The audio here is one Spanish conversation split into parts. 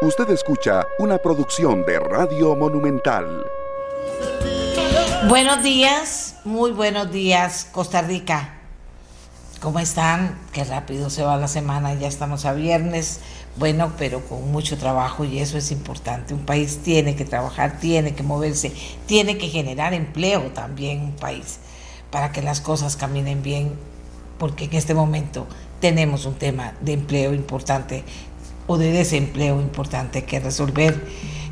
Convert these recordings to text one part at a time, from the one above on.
Usted escucha una producción de Radio Monumental. Buenos días, muy buenos días, Costa Rica. ¿Cómo están? Qué rápido se va la semana, ya estamos a viernes. Bueno, pero con mucho trabajo y eso es importante. Un país tiene que trabajar, tiene que moverse, tiene que generar empleo también un país para que las cosas caminen bien, porque en este momento tenemos un tema de empleo importante o de desempleo importante que resolver,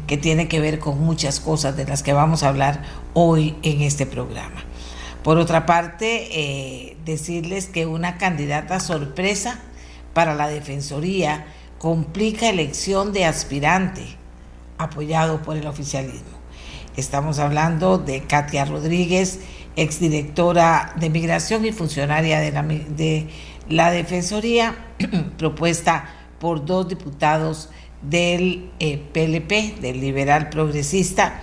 que tiene que ver con muchas cosas de las que vamos a hablar hoy en este programa. Por otra parte, eh, decirles que una candidata sorpresa para la Defensoría complica elección de aspirante apoyado por el oficialismo. Estamos hablando de Katia Rodríguez, exdirectora de Migración y funcionaria de la, de la Defensoría, propuesta por dos diputados del PLP, eh, del Liberal Progresista,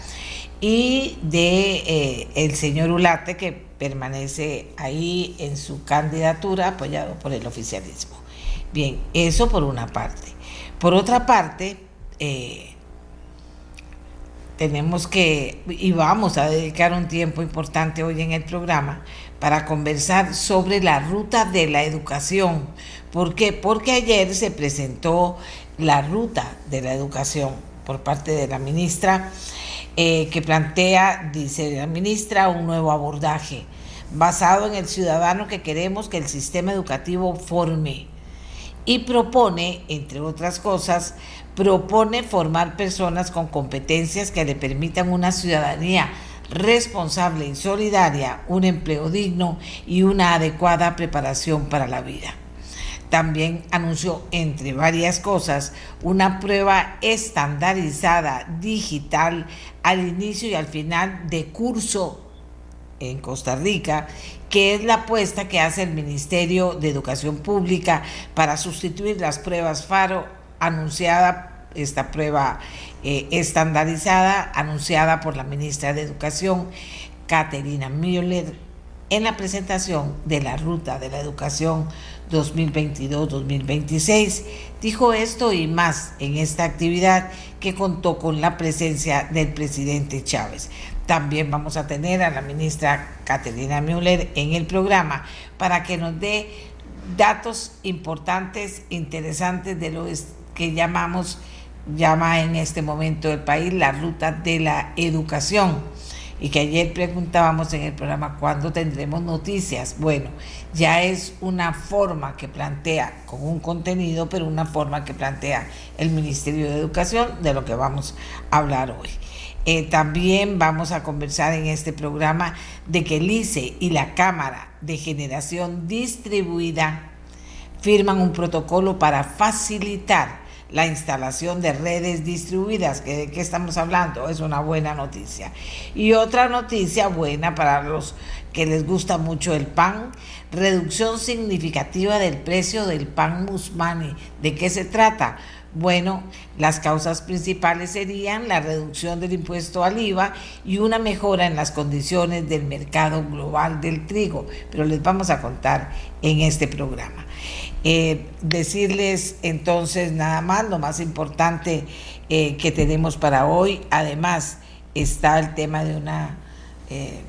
y de eh, señor Ulate, que permanece ahí en su candidatura apoyado por el oficialismo. Bien, eso por una parte. Por otra parte, eh, tenemos que, y vamos a dedicar un tiempo importante hoy en el programa para conversar sobre la ruta de la educación. ¿Por qué? Porque ayer se presentó la ruta de la educación por parte de la ministra, eh, que plantea, dice la ministra, un nuevo abordaje basado en el ciudadano que queremos que el sistema educativo forme y propone, entre otras cosas, propone formar personas con competencias que le permitan una ciudadanía responsable y solidaria, un empleo digno y una adecuada preparación para la vida. También anunció, entre varias cosas, una prueba estandarizada digital al inicio y al final de curso en Costa Rica, que es la apuesta que hace el Ministerio de Educación Pública para sustituir las pruebas FARO anunciada, esta prueba eh, estandarizada, anunciada por la ministra de Educación, Caterina Müller, en la presentación de la Ruta de la Educación 2022-2026. Dijo esto y más en esta actividad que contó con la presencia del presidente Chávez. También vamos a tener a la ministra Caterina Müller en el programa para que nos dé datos importantes, interesantes de lo que llamamos, llama en este momento el país la ruta de la educación y que ayer preguntábamos en el programa cuándo tendremos noticias. Bueno, ya es una forma que plantea, con un contenido, pero una forma que plantea el Ministerio de Educación de lo que vamos a hablar hoy. Eh, también vamos a conversar en este programa de que el ICE y la Cámara de Generación Distribuida firman un protocolo para facilitar la instalación de redes distribuidas. ¿De qué estamos hablando? Es una buena noticia. Y otra noticia buena para los que les gusta mucho el pan, reducción significativa del precio del pan musmani. ¿De qué se trata? Bueno, las causas principales serían la reducción del impuesto al IVA y una mejora en las condiciones del mercado global del trigo, pero les vamos a contar en este programa. Eh, decirles entonces nada más, lo más importante eh, que tenemos para hoy, además está el tema de una, eh,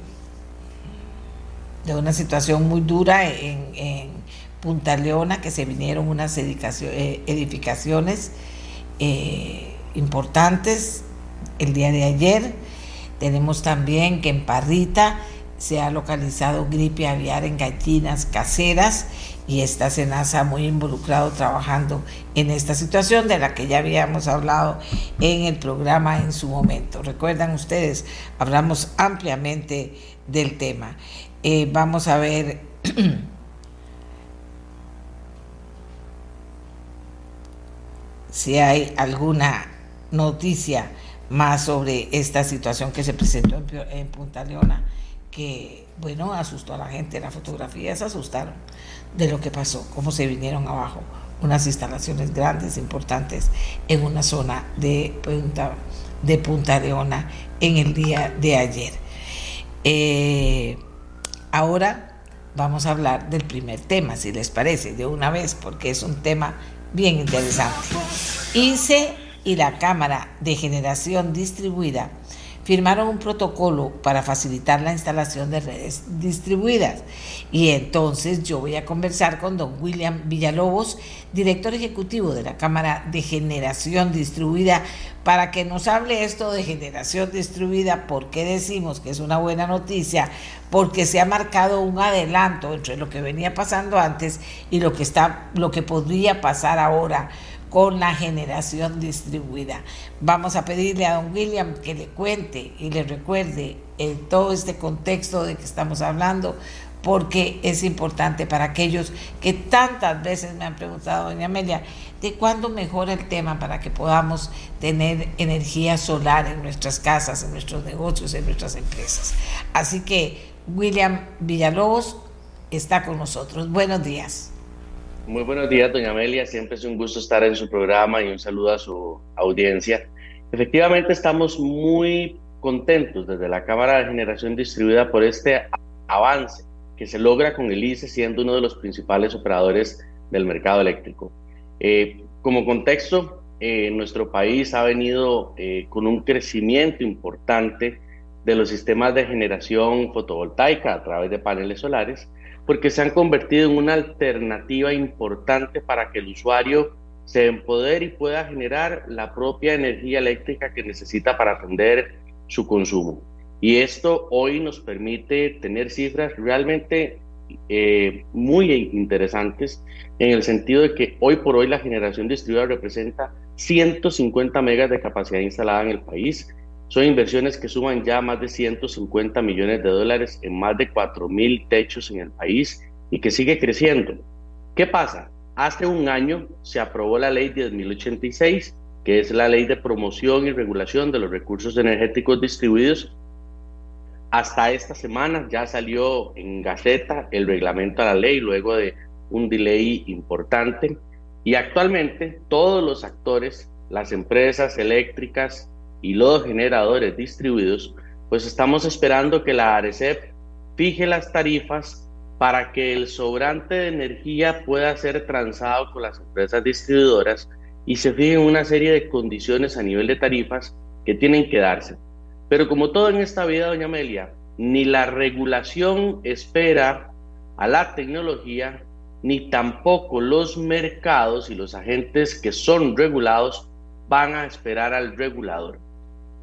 de una situación muy dura en, Punta Leona, que se vinieron unas edificaciones importantes el día de ayer. Tenemos también que en Parrita se ha localizado gripe aviar en gallinas caseras y está Senasa muy involucrado trabajando en esta situación de la que ya habíamos hablado en el programa en su momento. Recuerdan ustedes, hablamos ampliamente del tema. Eh, vamos a ver si hay alguna noticia más sobre esta situación que se presentó en, en Punta Leona, que, bueno, asustó a la gente. Las fotografías asustaron de lo que pasó, cómo se vinieron abajo unas instalaciones grandes, importantes, en una zona de Punta, de Punta Leona en el día de ayer. Eh, ahora vamos a hablar del primer tema, si les parece, de una vez, porque es un tema bien interesante. ICE y la Cámara de Generación Distribuida firmaron un protocolo para facilitar la instalación de redes distribuidas. Y entonces yo voy a conversar con don William Villalobos, director ejecutivo de la Cámara de Generación Distribuida, para que nos hable esto de generación distribuida, por qué decimos que es una buena noticia, porque se ha marcado un adelanto entre lo que venía pasando antes y lo que está lo que podría pasar ahora con la generación distribuida. Vamos a pedirle a don William que le cuente y le recuerde en todo este contexto de que estamos hablando, porque es importante para aquellos que tantas veces me han preguntado, doña Amelia, ¿de cuándo mejora el tema para que podamos tener energía solar en nuestras casas, en nuestros negocios, en nuestras empresas? Así que William Villalobos está con nosotros. Buenos días. Muy buenos días, doña Amelia. Siempre es un gusto estar en su programa y un saludo a su audiencia. Efectivamente, estamos muy contentos desde la Cámara de Generación Distribuida por este avance que se logra con el ICE siendo uno de los principales operadores del mercado eléctrico. Eh, como contexto, eh, nuestro país ha venido eh, con un crecimiento importante de los sistemas de generación fotovoltaica a través de paneles solares porque se han convertido en una alternativa importante para que el usuario se empodere y pueda generar la propia energía eléctrica que necesita para atender su consumo. Y esto hoy nos permite tener cifras realmente eh, muy interesantes en el sentido de que hoy por hoy la generación distribuida representa 150 megas de capacidad instalada en el país son inversiones que suman ya más de 150 millones de dólares en más de 4.000 techos en el país y que sigue creciendo. ¿Qué pasa? Hace un año se aprobó la ley 10.086, que es la ley de promoción y regulación de los recursos energéticos distribuidos. Hasta esta semana ya salió en Gaceta el reglamento a la ley luego de un delay importante y actualmente todos los actores, las empresas eléctricas, y los generadores distribuidos, pues estamos esperando que la ARECEP fije las tarifas para que el sobrante de energía pueda ser transado con las empresas distribuidoras y se fijen una serie de condiciones a nivel de tarifas que tienen que darse. Pero como todo en esta vida, doña Amelia, ni la regulación espera a la tecnología, ni tampoco los mercados y los agentes que son regulados van a esperar al regulador.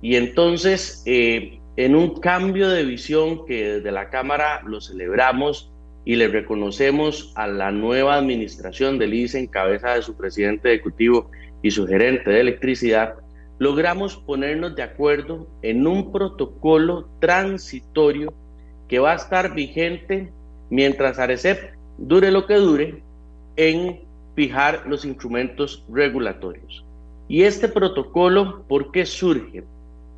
Y entonces, eh, en un cambio de visión que desde la Cámara lo celebramos y le reconocemos a la nueva administración del ICE en cabeza de su presidente ejecutivo y su gerente de electricidad, logramos ponernos de acuerdo en un protocolo transitorio que va a estar vigente mientras ARECEP dure lo que dure en fijar los instrumentos regulatorios. Y este protocolo, ¿por qué surge?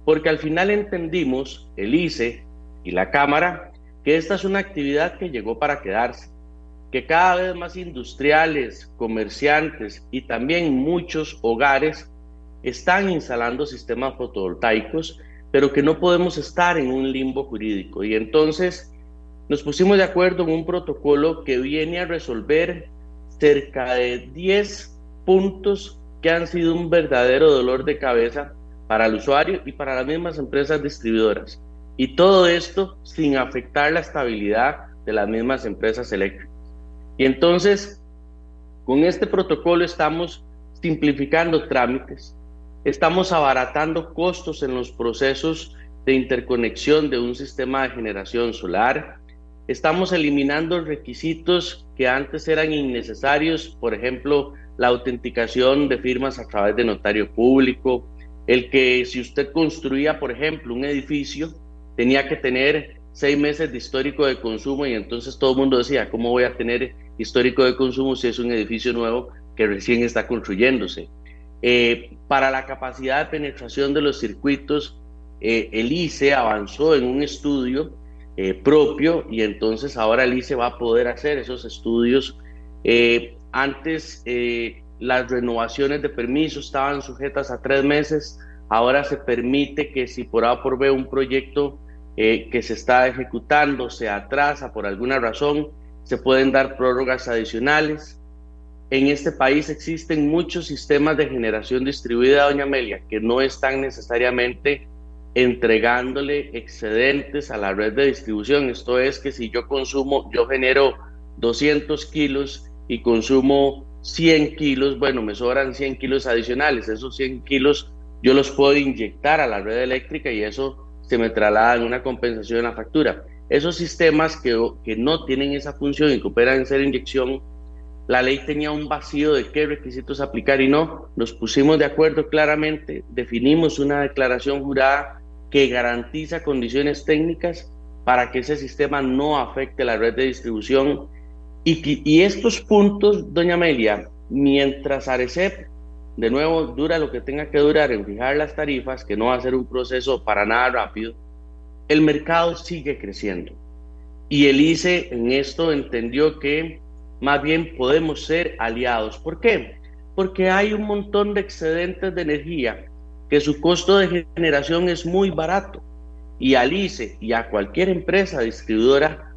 Porque al final entendimos, el ICE y la Cámara, que esta es una actividad que llegó para quedarse, que cada vez más industriales, comerciantes y también muchos hogares están instalando sistemas fotovoltaicos, pero que no podemos estar en un limbo jurídico. Y entonces nos pusimos de acuerdo en un protocolo que viene a resolver cerca de 10 puntos que han sido un verdadero dolor de cabeza para el usuario y para las mismas empresas distribuidoras. Y todo esto sin afectar la estabilidad de las mismas empresas eléctricas. Y entonces, con este protocolo estamos simplificando trámites, estamos abaratando costos en los procesos de interconexión de un sistema de generación solar, estamos eliminando requisitos que antes eran innecesarios, por ejemplo, la autenticación de firmas a través de notario público, el que si usted construía, por ejemplo, un edificio, tenía que tener seis meses de histórico de consumo y entonces todo el mundo decía, ¿cómo voy a tener histórico de consumo si es un edificio nuevo que recién está construyéndose? Eh, para la capacidad de penetración de los circuitos, eh, el ICE avanzó en un estudio eh, propio y entonces ahora el ICE va a poder hacer esos estudios. antes las renovaciones de permisos estaban sujetas a tres meses, ahora se permite que si por A por B un proyecto eh, que se está ejecutando se atrasa por alguna razón, se pueden dar prórrogas adicionales. en este país existen muchos sistemas de generación distribuida, doña Amelia, que no están necesariamente entregándole excedentes a la red de distribución. Esto es que si yo consumo, yo genero 200 kilos y consumo 100 kilos, bueno, me sobran 100 kilos adicionales. Esos 100 kilos yo los puedo inyectar a la red eléctrica y eso se me traslada en una compensación en la factura. Esos sistemas que, que no tienen esa función y que operan en cero inyección, la ley tenía un vacío de qué requisitos aplicar y no, nos pusimos de acuerdo claramente, definimos una declaración jurada que garantiza condiciones técnicas para que ese sistema no afecte la red de distribución. Y, estos puntos, doña Amelia, mientras Arecep, de nuevo, dura lo que tenga que durar en fijar las tarifas, que no va a ser un proceso para nada rápido, el mercado sigue creciendo. Y el ICE en esto entendió que más bien podemos ser aliados. ¿Por qué? Porque hay un montón de excedentes de energía que su costo de generación es muy barato. Y al ICE y a cualquier empresa distribuidora,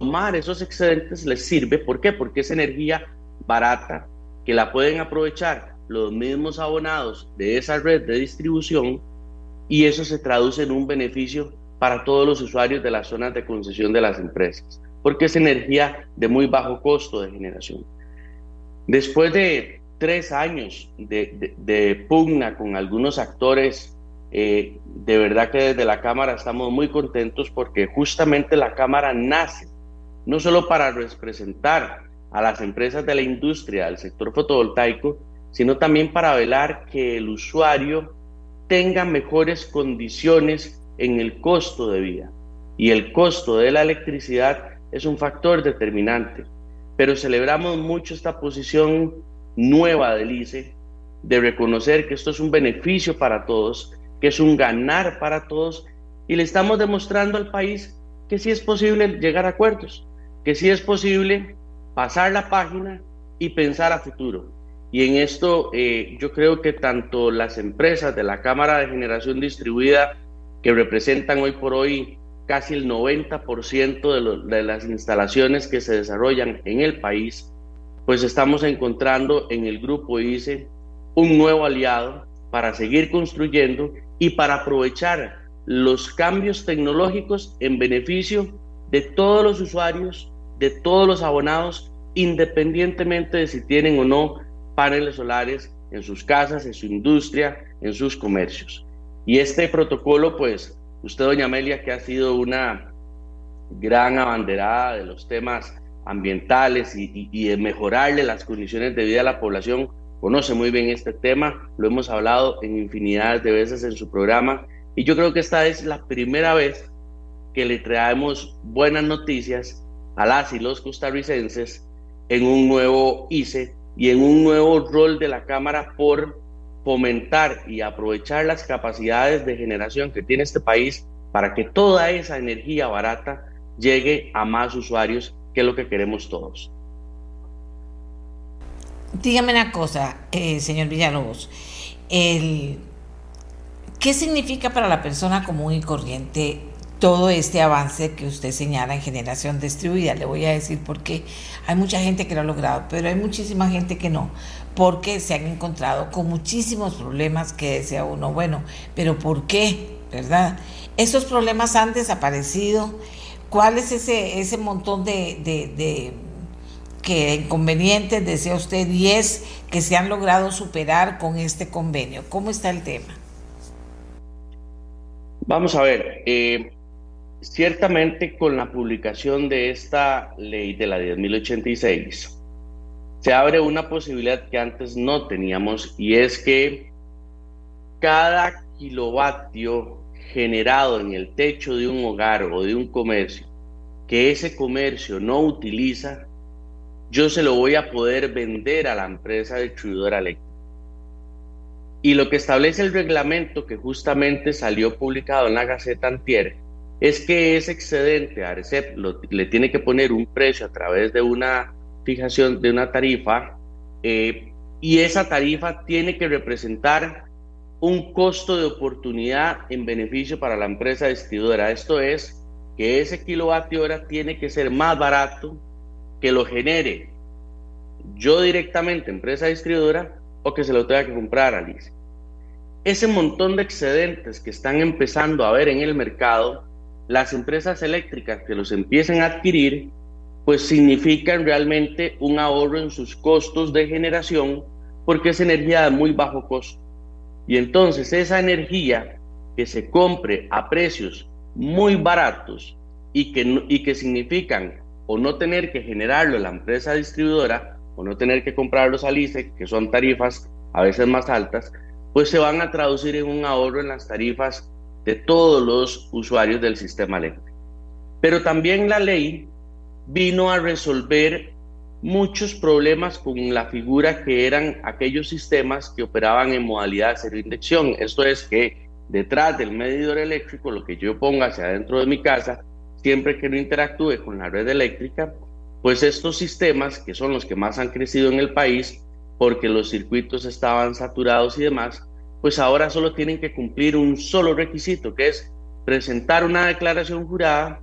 tomar esos excedentes les sirve. ¿Por qué? Porque es energía barata que la pueden aprovechar los mismos abonados de esa red de distribución y eso se traduce en un beneficio para todos los usuarios de las zonas de concesión de las empresas porque es energía de muy bajo costo de generación. Después de tres años de, pugna con algunos actores, eh, de verdad que desde la Cámara estamos muy contentos porque justamente la Cámara nace no solo para representar a las empresas de la industria del sector fotovoltaico, sino también para velar que el usuario tenga mejores condiciones en el costo de vida. Y el costo de la electricidad es un factor determinante, pero celebramos mucho esta posición nueva del ICE de reconocer que esto es un beneficio para todos, que es un ganar para todos y le estamos demostrando al país que sí es posible llegar a acuerdos, que sí es posible pasar la página y pensar a futuro. Y en esto eh, yo creo que tanto las empresas de la Cámara de Generación Distribuida que representan hoy por hoy casi el 90% de, de las instalaciones que se desarrollan en el país, pues estamos encontrando en el grupo ICE un nuevo aliado para seguir construyendo y para aprovechar los cambios tecnológicos en beneficio de todos los usuarios, de todos los abonados, independientemente de si tienen o no paneles solares en sus casas, en su industria, en sus comercios. Y este protocolo, pues, Usted, doña Amelia, que ha sido una gran abanderada de los temas ambientales y, de mejorarle las condiciones de vida a la población, conoce muy bien este tema, lo hemos hablado en infinidad de veces en su programa y yo creo que esta es la primera vez que le traemos buenas noticias a las y los costarricenses en un nuevo ICE y en un nuevo rol de la Cámara por fomentar y aprovechar las capacidades de generación que tiene este país para que toda esa energía barata llegue a más usuarios, que es lo que queremos todos. Dígame una cosa, eh, señor Villalobos, ¿qué significa para la persona común y corriente todo este avance que usted señala en generación distribuida. Le voy a decir por qué. Hay mucha gente que lo ha logrado, pero hay muchísima gente que no, porque se han encontrado con muchísimos problemas que decía uno, bueno, pero ¿por qué? ¿Verdad? Esos problemas han desaparecido. ¿Cuál es ese, ese montón de, de, que inconvenientes desea usted y es que se han logrado superar con este convenio? ¿Cómo está el tema? Vamos a ver, eh, Ciertamente con la publicación de esta ley de la 10.086 se abre una posibilidad que antes no teníamos y es que cada kilovatio generado en el techo de un hogar o de un comercio que ese comercio no utiliza, yo se lo voy a poder vender a la empresa distribuidora eléctrica. Y lo que establece el reglamento que justamente salió publicado en la Gaceta Antier es que ese excedente a ARCEP le tiene que poner un precio a través de una fijación, de una tarifa, eh, y esa tarifa tiene que representar un costo de oportunidad en beneficio para la empresa distribuidora. Esto es que ese kilovatio hora tiene que ser más barato que lo genere yo directamente, empresa distribuidora, o que se lo tenga que comprar a Lice. Ese montón de excedentes que están empezando a ver en el mercado, las empresas eléctricas que los empiecen a adquirir, pues significan realmente un ahorro en sus costos de generación porque es energía de muy bajo costo. Y entonces esa energía que se compre a precios muy baratos y que, y que significan o no tener que generarlo en la empresa distribuidora o no tener que comprarlo a LICE, que son tarifas a veces más altas, pues se van a traducir en un ahorro en las tarifas de todos los usuarios del sistema eléctrico. Pero también la ley vino a resolver muchos problemas con la figura que eran aquellos sistemas que operaban en modalidad de cero inyección. Esto es que detrás del medidor eléctrico, lo que yo ponga hacia adentro de mi casa, siempre que no interactúe con la red eléctrica, pues estos sistemas, que son los que más han crecido en el país, porque los circuitos estaban saturados y demás, pues ahora solo tienen que cumplir un solo requisito, que es presentar una declaración jurada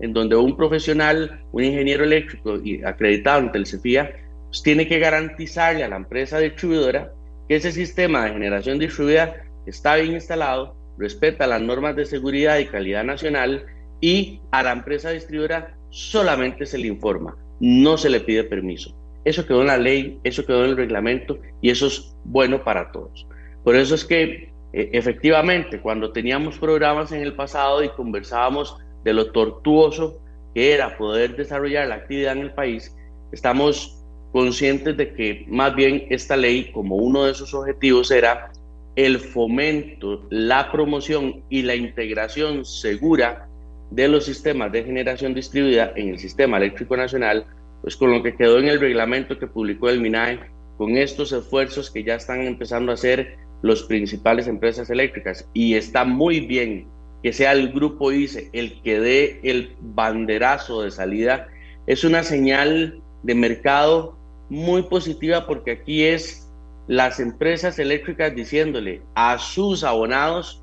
en donde un profesional, un ingeniero eléctrico y acreditado ante el pues tiene que garantizarle a la empresa distribuidora que ese sistema de generación distribuida está bien instalado, respeta las normas de seguridad y calidad nacional y a la empresa distribuidora solamente se le informa, no se le pide permiso. Eso quedó en la ley, eso quedó en el reglamento y eso es bueno para todos. Por eso es que eh, efectivamente cuando teníamos programas en el pasado y conversábamos de lo tortuoso que era poder desarrollar la actividad en el país, estamos conscientes de que más bien esta ley, como uno de sus objetivos, era el fomento, la promoción y la integración segura de los sistemas de generación distribuida en el sistema eléctrico nacional, pues con lo que quedó en el reglamento que publicó el MINAE, con estos esfuerzos que ya están empezando a hacer las principales empresas eléctricas. Y está muy bien que sea el grupo ICE el que dé el banderazo de salida, es una señal de mercado muy positiva porque aquí es las empresas eléctricas diciéndole a sus abonados,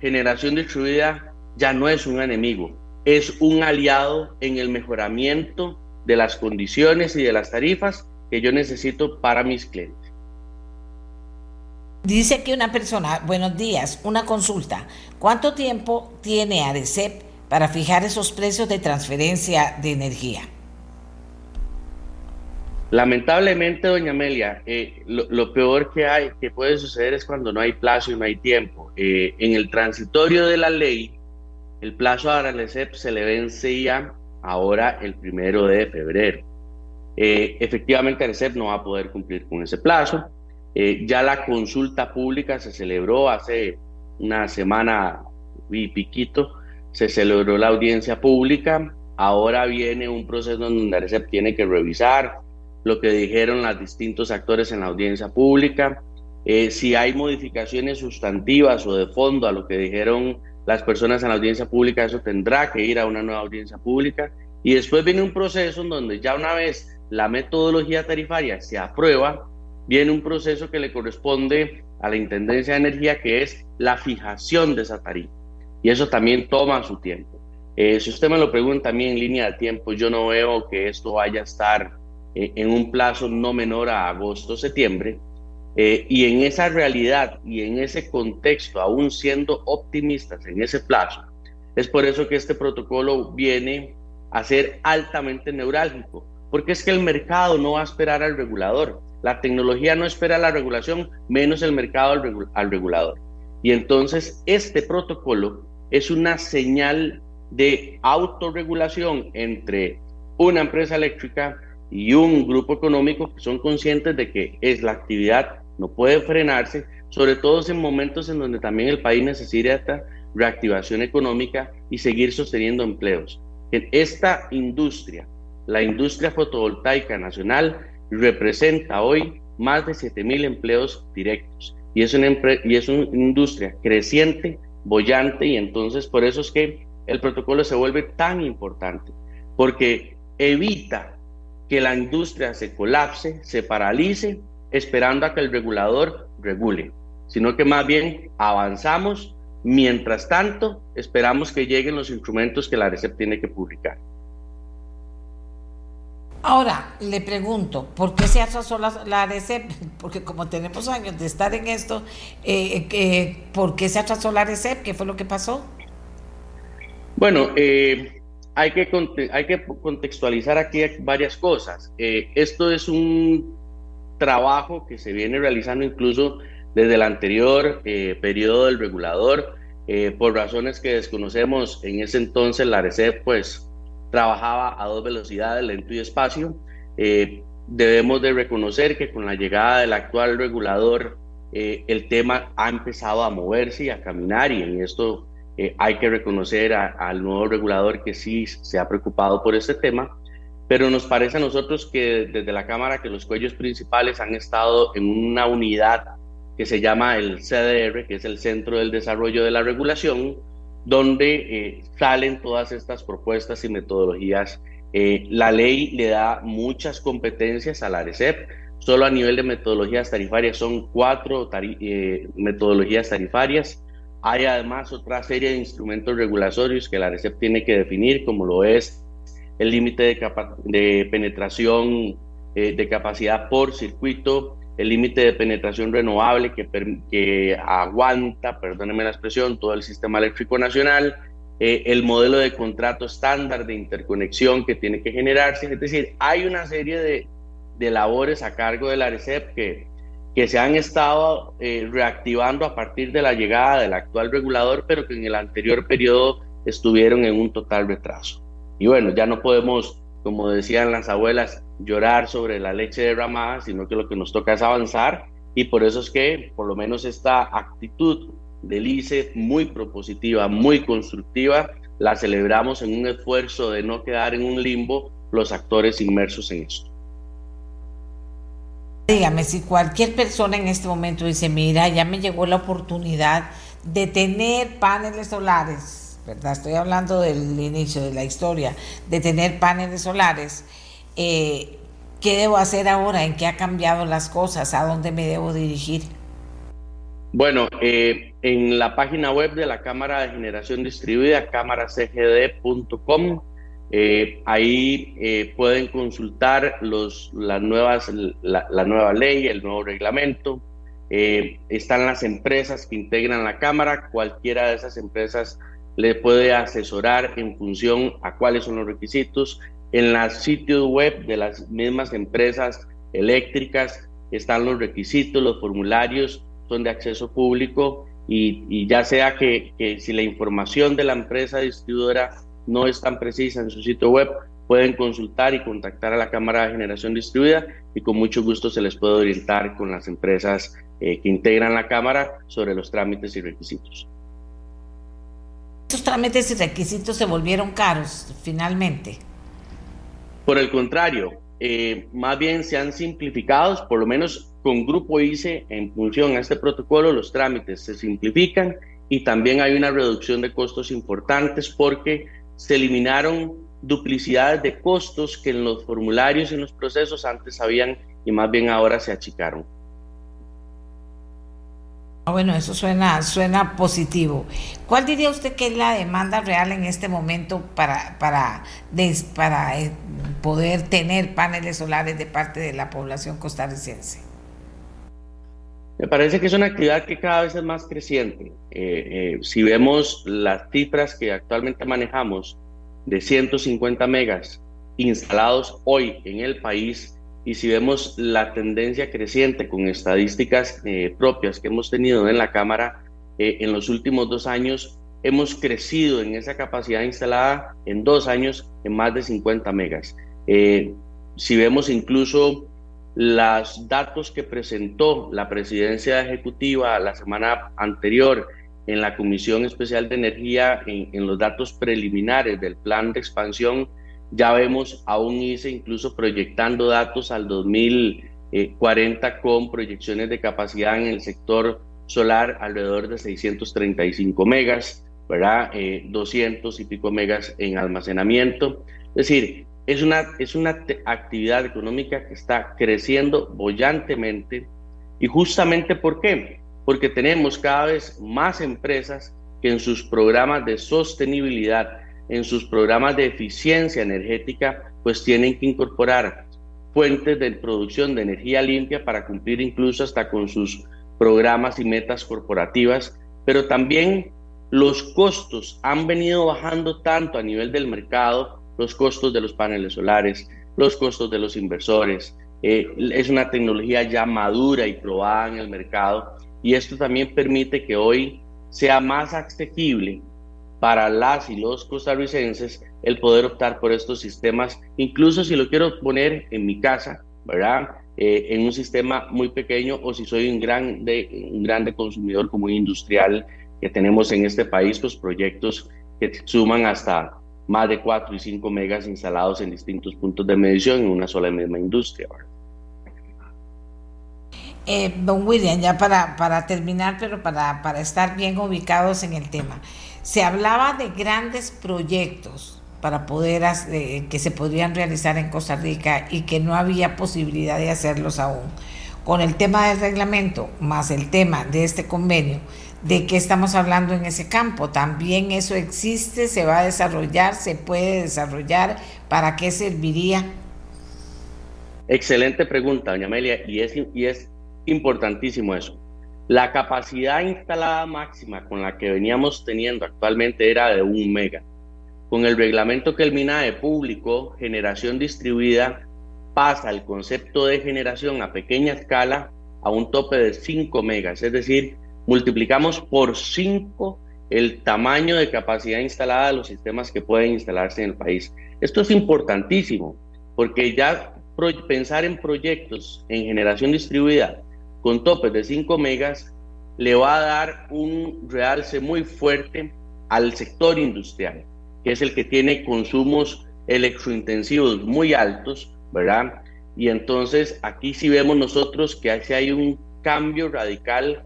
generación distribuida ya no es un enemigo, es un aliado en el mejoramiento de las condiciones y de las tarifas que yo necesito para mis clientes. Dice aquí una persona, buenos días, una consulta. ¿Cuánto tiempo tiene ADECEP para fijar esos precios de transferencia de energía? Lamentablemente, doña Amelia, eh, lo, peor que hay, que puede suceder es cuando no hay plazo y no hay tiempo. Eh, en el transitorio de la ley, el plazo a ADECEP se le vence ya ahora el primero de febrero. Eh, efectivamente, ADECEP no va a poder cumplir con ese plazo eh, ya la consulta pública se celebró hace una semana y piquito, se celebró la audiencia pública, ahora viene un proceso donde se tiene que revisar lo que dijeron los distintos actores en la audiencia pública, eh, si hay modificaciones sustantivas o de fondo a lo que dijeron las personas en la audiencia pública, eso tendrá que ir a una nueva audiencia pública. Y después viene un proceso en donde ya una vez la metodología tarifaria se aprueba, viene un proceso que le corresponde a la Intendencia de Energía, que es la fijación de esa tarifa. Y eso también toma su tiempo. Eh, si usted me lo pregunta a mí en línea de tiempo, yo no veo que esto vaya a estar eh, en un plazo no menor a agosto, septiembre. Eh, y en esa realidad y en ese contexto, aún siendo optimistas en ese plazo, es por eso que este protocolo viene a ser altamente neurálgico, porque es que el mercado no va a esperar al regulador. La tecnología no espera la regulación, menos el mercado al, regulador. Y entonces este protocolo es una señal de autorregulación entre una empresa eléctrica y un grupo económico que son conscientes de que es la actividad no puede frenarse, sobre todo en momentos en donde también el país necesita reactivación económica y seguir sosteniendo empleos. En esta industria, la industria fotovoltaica nacional, representa hoy más de 7.000 empleos directos y es, una y es una industria creciente, bollante y entonces por eso es que el protocolo se vuelve tan importante, porque evita que la industria se colapse, se paralice, esperando a que el regulador regule, sino que más bien avanzamos, mientras tanto esperamos que lleguen los instrumentos que la RECEP tiene que publicar. Ahora, le pregunto, ¿por qué se atrasó la, la ARECEP? Porque como tenemos años de estar en esto, eh, eh, ¿por qué se atrasó la ARECEP? ¿Qué fue lo que pasó? Bueno, eh, hay, que, hay que contextualizar aquí varias cosas. esto es un trabajo que se viene realizando incluso desde el anterior periodo del regulador, por razones que desconocemos en ese entonces la ARECEP pues trabajaba a dos velocidades, lento y espacio. Eh, debemos de reconocer que con la llegada del actual regulador, eh, el tema ha empezado a moverse y a caminar y en esto eh, hay que reconocer al nuevo regulador que sí se ha preocupado por este tema, pero nos parece a nosotros que desde la Cámara que los cuellos principales han estado en una unidad que se llama el CDR, que es el Centro del Desarrollo de la Regulación, donde eh, salen todas estas propuestas y metodologías. Eh, la ley le da muchas competencias a la ARECEP, solo a nivel de metodologías tarifarias son cuatro eh, metodologías tarifarias. Hay además otra serie de instrumentos regulatorios que la ARECEP tiene que definir, como lo es el límite de, de, penetración de capacidad por circuito, el límite de penetración renovable que, aguanta, perdónenme la expresión, todo el sistema eléctrico nacional, eh, el modelo de contrato estándar de interconexión que tiene que generarse. Es decir, hay una serie de, de labores a cargo del ARECEP que, que se han estado eh, reactivando a partir de la llegada del actual regulador, pero que en el anterior periodo estuvieron en un total retraso. Y bueno, ya no podemos, como decían las abuelas, llorar sobre la leche derramada, sino que lo que nos toca es avanzar y por eso es que por lo menos esta actitud del ICE muy propositiva, muy constructiva, la celebramos en un esfuerzo de no quedar en un limbo los actores inmersos en esto. Dígame, si cualquier persona en este momento dice, mira, ya me llegó la oportunidad de tener paneles solares, Estoy hablando del inicio de la historia, de tener paneles solares eh, ¿qué debo hacer ahora? ¿En qué ha cambiado las cosas? ¿A dónde me debo dirigir? Bueno, eh, en la página web de la Cámara de Generación Distribuida, cámaracgd.com, eh, ahí eh, pueden consultar los, las nuevas, la, nueva ley, el nuevo reglamento. están las empresas que integran la Cámara, cualquiera de esas empresas le puede asesorar en función a cuáles son los requisitos en los sitios web de las mismas empresas eléctricas están los requisitos, los formularios son de acceso público y, ya sea que, si la información de la empresa distribuidora no es tan precisa en su sitio web, pueden consultar y contactar a la Cámara de Generación Distribuida y con mucho gusto se les puede orientar con las empresas eh, que integran la Cámara sobre los trámites y requisitos. ¿Estos trámites y requisitos se volvieron caros finalmente? Por el contrario, eh, más bien se han simplificado, por lo menos con Grupo ICE en función a este protocolo, los trámites se simplifican y también hay una reducción de costos importantes porque se eliminaron duplicidades de costos que en los formularios y en los procesos antes habían y más bien ahora se achicaron. Ah, bueno, eso suena, suena positivo. ¿Cuál diría usted que es la demanda real en este momento para, para, para eh, poder tener paneles solares de parte de la población costarricense? Me parece que es una actividad que cada vez es más creciente. Eh, eh, si vemos las cifras que actualmente manejamos de 150 megas instalados hoy en el país, y si vemos la tendencia creciente con estadísticas eh, propias que hemos tenido en la Cámara eh, en los últimos dos años, hemos crecido en esa capacidad instalada en dos años en más de 50 megas. Eh, si vemos incluso los datos que presentó la presidencia ejecutiva la semana anterior en la Comisión Especial de Energía, en, en los datos preliminares del plan de expansión ya vemos a un ICE incluso proyectando datos al 2040 con proyecciones de capacidad en el sector solar alrededor de 635 megas, ¿verdad? 200 eh, y pico megas en almacenamiento. Es decir, es una, es una actividad económica que está creciendo bollantemente y justamente ¿por qué? Porque tenemos cada vez más empresas que en sus programas de sostenibilidad en sus programas de eficiencia energética, pues tienen que incorporar fuentes de producción de energía limpia para cumplir incluso hasta con sus programas y metas corporativas, pero también los costos han venido bajando tanto a nivel del mercado, los costos de los paneles solares, los costos de los inversores. Eh, es una tecnología ya madura y probada en el mercado y esto también permite que hoy sea más asequible para las y los costarricenses el poder optar por estos sistemas, incluso si lo quiero poner en mi casa, ¿verdad? Eh, en un sistema muy pequeño o si soy un grande, un grande consumidor como industrial que tenemos en este país, pues proyectos que suman hasta más de 4 y 5 megas instalados en distintos puntos de medición en una sola misma industria. Eh, don William, ya para, para terminar, pero para, para estar bien ubicados en el tema, se hablaba de grandes proyectos para poder eh, que se podrían realizar en Costa Rica y que no había posibilidad de hacerlos aún. Con el tema del reglamento más el tema de este convenio, ¿de qué estamos hablando en ese campo? También eso existe, se va a desarrollar, se puede desarrollar, ¿para qué serviría? Excelente pregunta, doña Amelia, y es, y es importantísimo eso. La capacidad instalada máxima con la que veníamos teniendo actualmente era de un mega. Con el reglamento que el MINAE publicó, generación distribuida pasa el concepto de generación a pequeña escala a un tope de 5 megas, es decir, multiplicamos por 5 el tamaño de capacidad instalada de los sistemas que pueden instalarse en el país. Esto es importantísimo porque ya pensar en proyectos en generación distribuida con topes de 5 megas le va a dar un realce muy fuerte al sector industrial que es el que tiene consumos electrointensivos muy altos, ¿verdad? Y entonces aquí sí vemos nosotros que hay un cambio radical.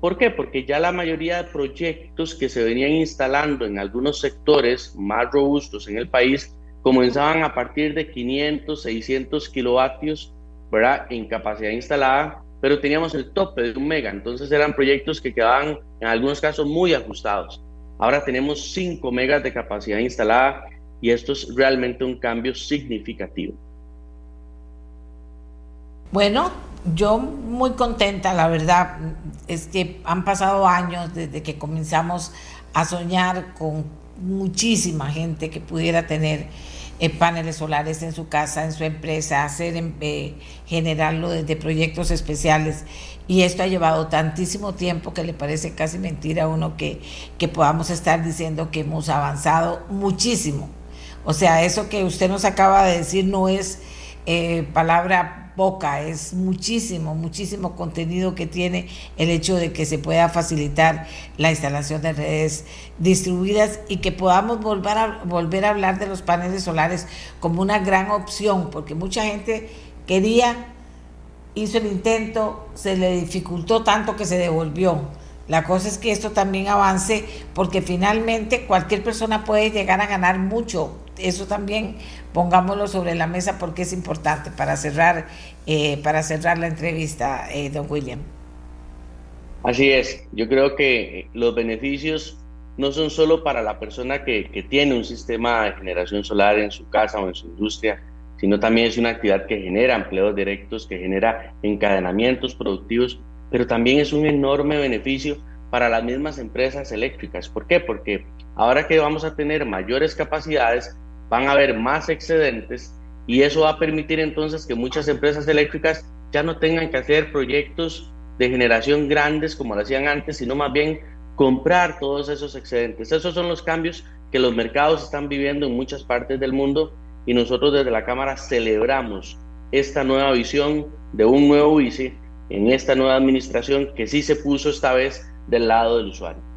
¿Por qué? Porque ya la mayoría de proyectos que se venían instalando en algunos sectores más robustos en el país comenzaban a partir de 500, 600 kilovatios, ¿verdad? En capacidad instalada, pero teníamos el tope de un mega. Entonces eran proyectos que quedaban en algunos casos muy ajustados. Ahora tenemos 5 megas de capacidad instalada y esto es realmente un cambio significativo. Bueno, yo muy contenta, la verdad, es que han pasado años desde que comenzamos a soñar con muchísima gente que pudiera tener eh, paneles solares en su casa, en su empresa, hacer, eh, generarlo desde proyectos especiales y esto ha llevado tantísimo tiempo que le parece casi mentira a uno que, que podamos estar diciendo que hemos avanzado muchísimo. O sea, eso que usted nos acaba de decir no es eh, palabra poca, es muchísimo, muchísimo contenido que tiene el hecho de que se pueda facilitar la instalación de redes distribuidas y que podamos volver a, volver a hablar de los paneles solares como una gran opción, porque mucha gente quería hizo el intento, se le dificultó tanto que se devolvió. La cosa es que esto también avance porque finalmente cualquier persona puede llegar a ganar mucho. Eso también pongámoslo sobre la mesa porque es importante para cerrar, eh, para cerrar la entrevista, eh, don William. Así es, yo creo que los beneficios no son solo para la persona que, que tiene un sistema de generación solar en su casa o en su industria, sino también es una actividad que genera empleos directos, que genera encadenamientos productivos, pero también es un enorme beneficio para las mismas empresas eléctricas. ¿Por qué? Porque ahora que vamos a tener mayores capacidades, van a haber más excedentes y eso va a permitir entonces que muchas empresas eléctricas ya no tengan que hacer proyectos de generación grandes como lo hacían antes, sino más bien comprar todos esos excedentes. Esos son los cambios que los mercados están viviendo en muchas partes del mundo y nosotros desde la Cámara celebramos esta nueva visión de un nuevo vice en esta nueva administración que sí se puso esta vez del lado del usuario.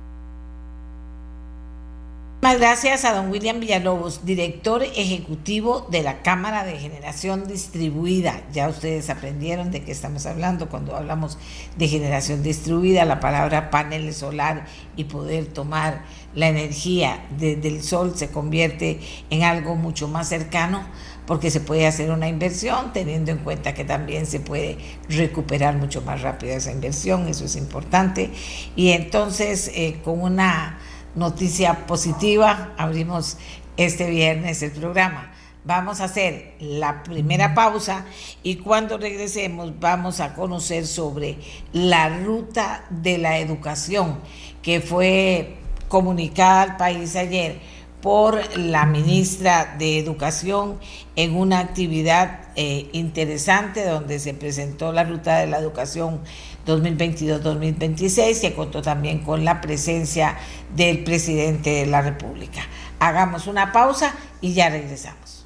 Muchas gracias a don William Villalobos, director ejecutivo de la Cámara de Generación Distribuida. Ya ustedes aprendieron de qué estamos hablando cuando hablamos de generación distribuida, la palabra panel solar y poder tomar la energía del sol se convierte en algo mucho más cercano porque se puede hacer una inversión teniendo en cuenta que también se puede recuperar mucho más rápido esa inversión, eso es importante. Y entonces eh, con una noticia positiva abrimos este viernes el programa. Vamos a hacer la primera pausa y cuando regresemos vamos a conocer sobre la ruta de la educación que fue comunicada al país ayer por la ministra de Educación en una actividad eh, interesante donde se presentó la ruta de la educación 2022-2026, que contó también con la presencia del presidente de la República. Hagamos una pausa y ya regresamos.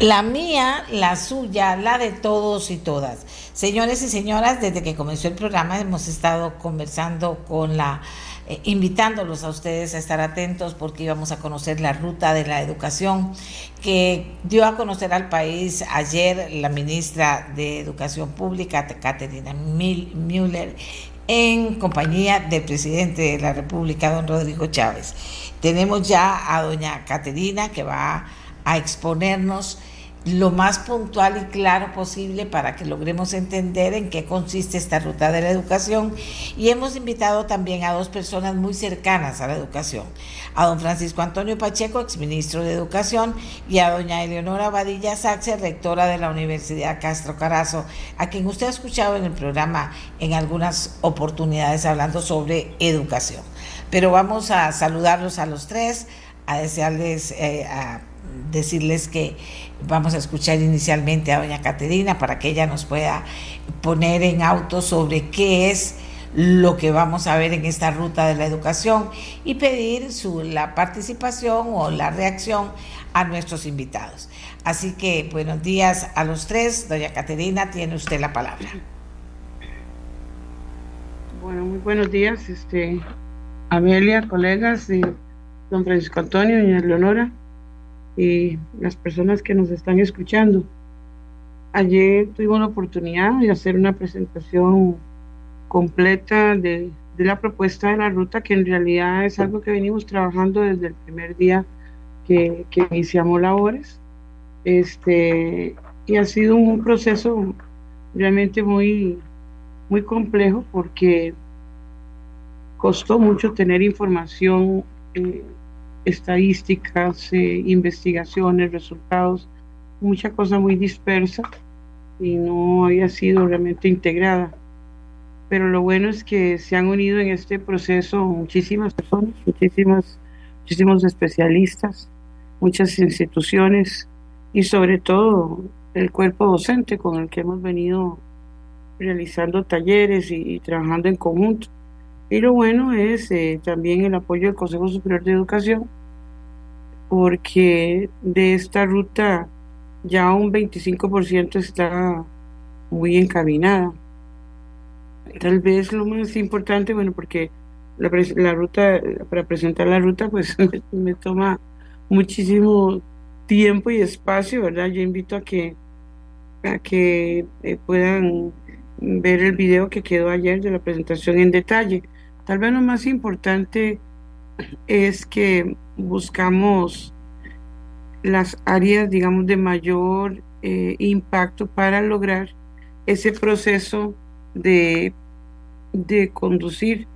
La mía, la suya, la de todos y todas. Señores y señoras, desde que comenzó el programa hemos estado conversando con la eh, invitándolos a ustedes a estar atentos porque íbamos a conocer la ruta de la educación que dio a conocer al país ayer la ministra de Educación Pública, Caterina Müller, en compañía del presidente de la República, don Rodrigo Chávez. Tenemos ya a doña Caterina que va a exponernos lo más puntual y claro posible para que logremos entender en qué consiste esta ruta de la educación y hemos invitado también a dos personas muy cercanas a la educación, a don Francisco Antonio Pacheco, exministro de Educación, y a doña Eleonora Badilla Saxe, rectora de la Universidad Castro Carazo, a quien usted ha escuchado en el programa en algunas oportunidades hablando sobre educación. Pero vamos a saludarlos a los tres, a desearles... Eh, a decirles que vamos a escuchar inicialmente a doña Caterina para que ella nos pueda poner en auto sobre qué es lo que vamos a ver en esta ruta de la educación y pedir su, la participación o la reacción a nuestros invitados. Así que buenos días a los tres. Doña Caterina, tiene usted la palabra. Bueno, muy buenos días, este, Amelia, colegas, y don Francisco Antonio y Leonora y las personas que nos están escuchando. Ayer tuvimos la oportunidad de hacer una presentación completa de, la propuesta de la ruta, que en realidad es algo que venimos trabajando desde el primer día que, que iniciamos labores. Este, y ha sido un proceso realmente muy, muy complejo porque costó mucho tener información eh, estadísticas, eh, investigaciones, resultados, mucha cosa muy dispersa y no había sido realmente integrada. Pero lo bueno es que se han unido en este proceso muchísimas personas, muchísimas, muchísimos especialistas, muchas instituciones y sobre todo el cuerpo docente con el que hemos venido realizando talleres y, trabajando en conjunto. Y lo bueno es eh, también el apoyo del Consejo Superior de Educación, porque de esta ruta ya un 25% está muy encaminada. Tal vez lo más importante, bueno, porque la, ruta, para presentar la ruta, pues me, toma muchísimo tiempo y espacio, ¿verdad? Yo invito a que, a que eh, puedan ver el video que quedó ayer de la presentación en detalle. Tal vez lo más importante es que buscamos las áreas, digamos, de mayor eh, impacto para lograr ese proceso de, de conducir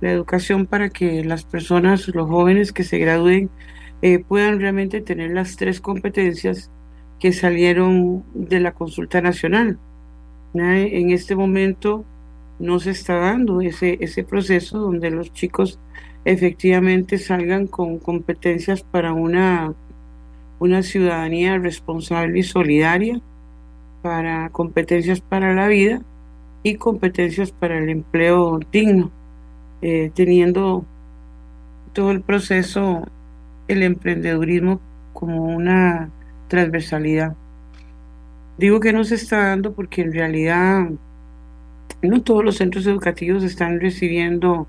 la educación para que las personas, los jóvenes que se gradúen, eh, puedan realmente tener las tres competencias que salieron de la consulta nacional. En este momento no se está dando ese, ese proceso donde los chicos efectivamente salgan con competencias para una, una ciudadanía responsable y solidaria, para competencias para la vida y competencias para el empleo digno, eh, teniendo todo el proceso, el emprendedurismo como una transversalidad. Digo que no se está dando porque en realidad no todos los centros educativos están recibiendo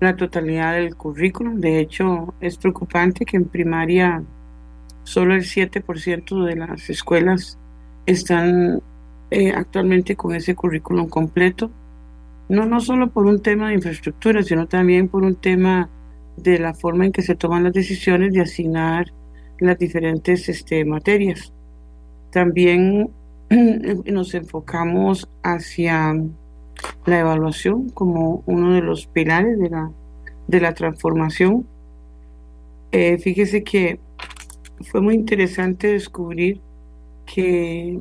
la totalidad del currículum. De hecho, es preocupante que en primaria solo el 7% de las escuelas están eh, actualmente con ese currículum completo. No, no solo por un tema de infraestructura, sino también por un tema de la forma en que se toman las decisiones de asignar las diferentes este, materias. También nos enfocamos hacia la evaluación como uno de los pilares de la, de la transformación. Eh, fíjese que fue muy interesante descubrir que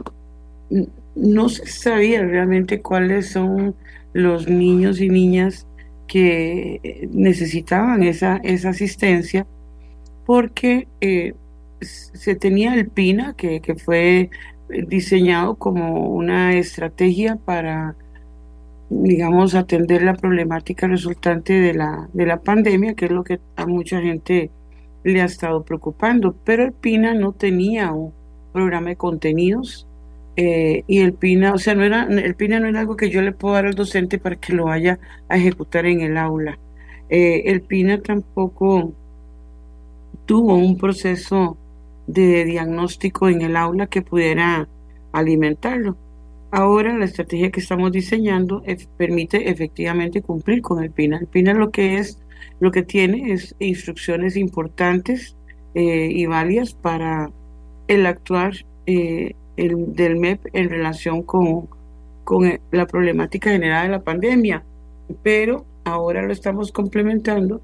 no se sabía realmente cuáles son los niños y niñas que necesitaban esa, esa asistencia porque eh, se tenía el PINA, que, que, fue diseñado como una estrategia para, digamos, atender la problemática resultante de la, de la pandemia, que es lo que a mucha gente le ha estado preocupando. Pero el PINA no tenía un programa de contenidos, eh, y el PINA, o sea, no era, el PINA no era algo que yo le puedo dar al docente para que lo vaya a ejecutar en el aula. Eh, el PINA tampoco tuvo un proceso de diagnóstico en el aula que pudiera alimentarlo. Ahora la estrategia que estamos diseñando permite efectivamente cumplir con el PINA. El PINA lo que es, lo que tiene es instrucciones importantes eh, y válidas para el actuar el, del MEP en relación con, con la problemática generada de la pandemia, pero ahora lo estamos complementando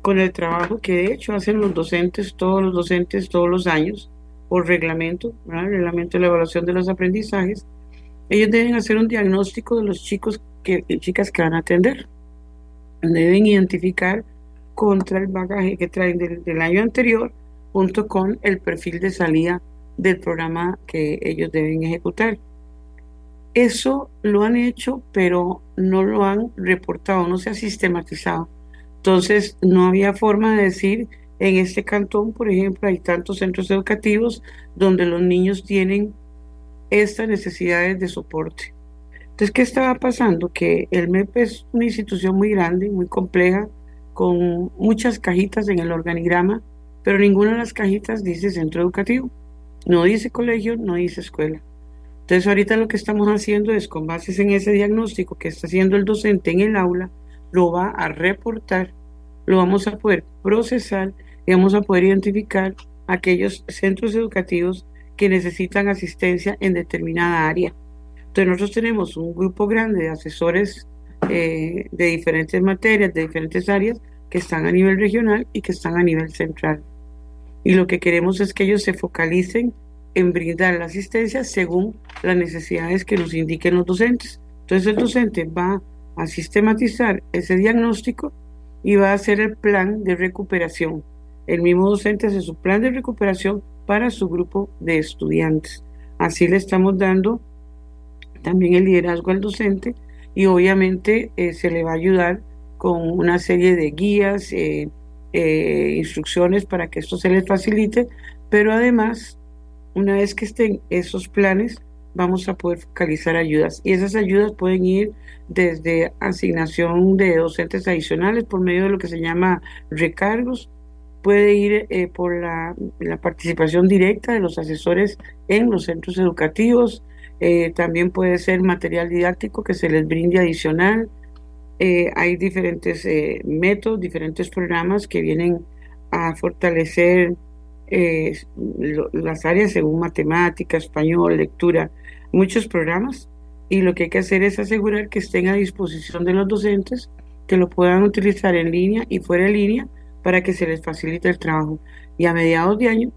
con el trabajo que de hecho hacen los docentes, todos los docentes todos los años, por reglamento, el reglamento de la evaluación de los aprendizajes, ellos deben hacer un diagnóstico de los chicos que, chicas que van a atender. Deben identificar contra el bagaje que traen del, del año anterior, junto con el perfil de salida del programa que ellos deben ejecutar. Eso lo han hecho, pero no lo han reportado, no se ha sistematizado. Entonces, no había forma de decir, en este cantón, por ejemplo, hay tantos centros educativos donde los niños tienen estas necesidades de soporte. Entonces, ¿qué estaba pasando? Que el MEP es una institución muy grande, muy compleja, con muchas cajitas en el organigrama, pero ninguna de las cajitas dice centro educativo. No dice colegio, no dice escuela. Entonces ahorita lo que estamos haciendo es, con bases en ese diagnóstico que está haciendo el docente en el aula, lo va a reportar, lo vamos a poder procesar y vamos a poder identificar aquellos centros educativos que necesitan asistencia en determinada área. Entonces nosotros tenemos un grupo grande de asesores eh, de diferentes materias, de diferentes áreas, que están a nivel regional y que están a nivel central y lo que queremos es que ellos se focalicen en brindar la asistencia según las necesidades que nos indiquen los docentes. Entonces el docente va a sistematizar ese diagnóstico y va a hacer el plan de recuperación. El mismo docente hace su plan de recuperación para su grupo de estudiantes. Así le estamos dando también el liderazgo al docente y obviamente eh, se le va a ayudar con una serie de guías, eh, eh, instrucciones para que esto se les facilite, pero además, una vez que estén esos planes, vamos a poder focalizar ayudas. Y esas ayudas pueden ir desde asignación de docentes adicionales por medio de lo que se llama recargos, puede ir eh, por la, participación directa de los asesores en los centros educativos, eh, también puede ser material didáctico que se les brinde adicional, eh, hay diferentes métodos, diferentes programas que vienen a fortalecer las áreas según matemática, español, lectura, muchos programas. Y lo que hay que hacer es asegurar que estén a disposición de los docentes, que lo puedan utilizar en línea y fuera de línea para que se les facilite el trabajo. Y a mediados de año,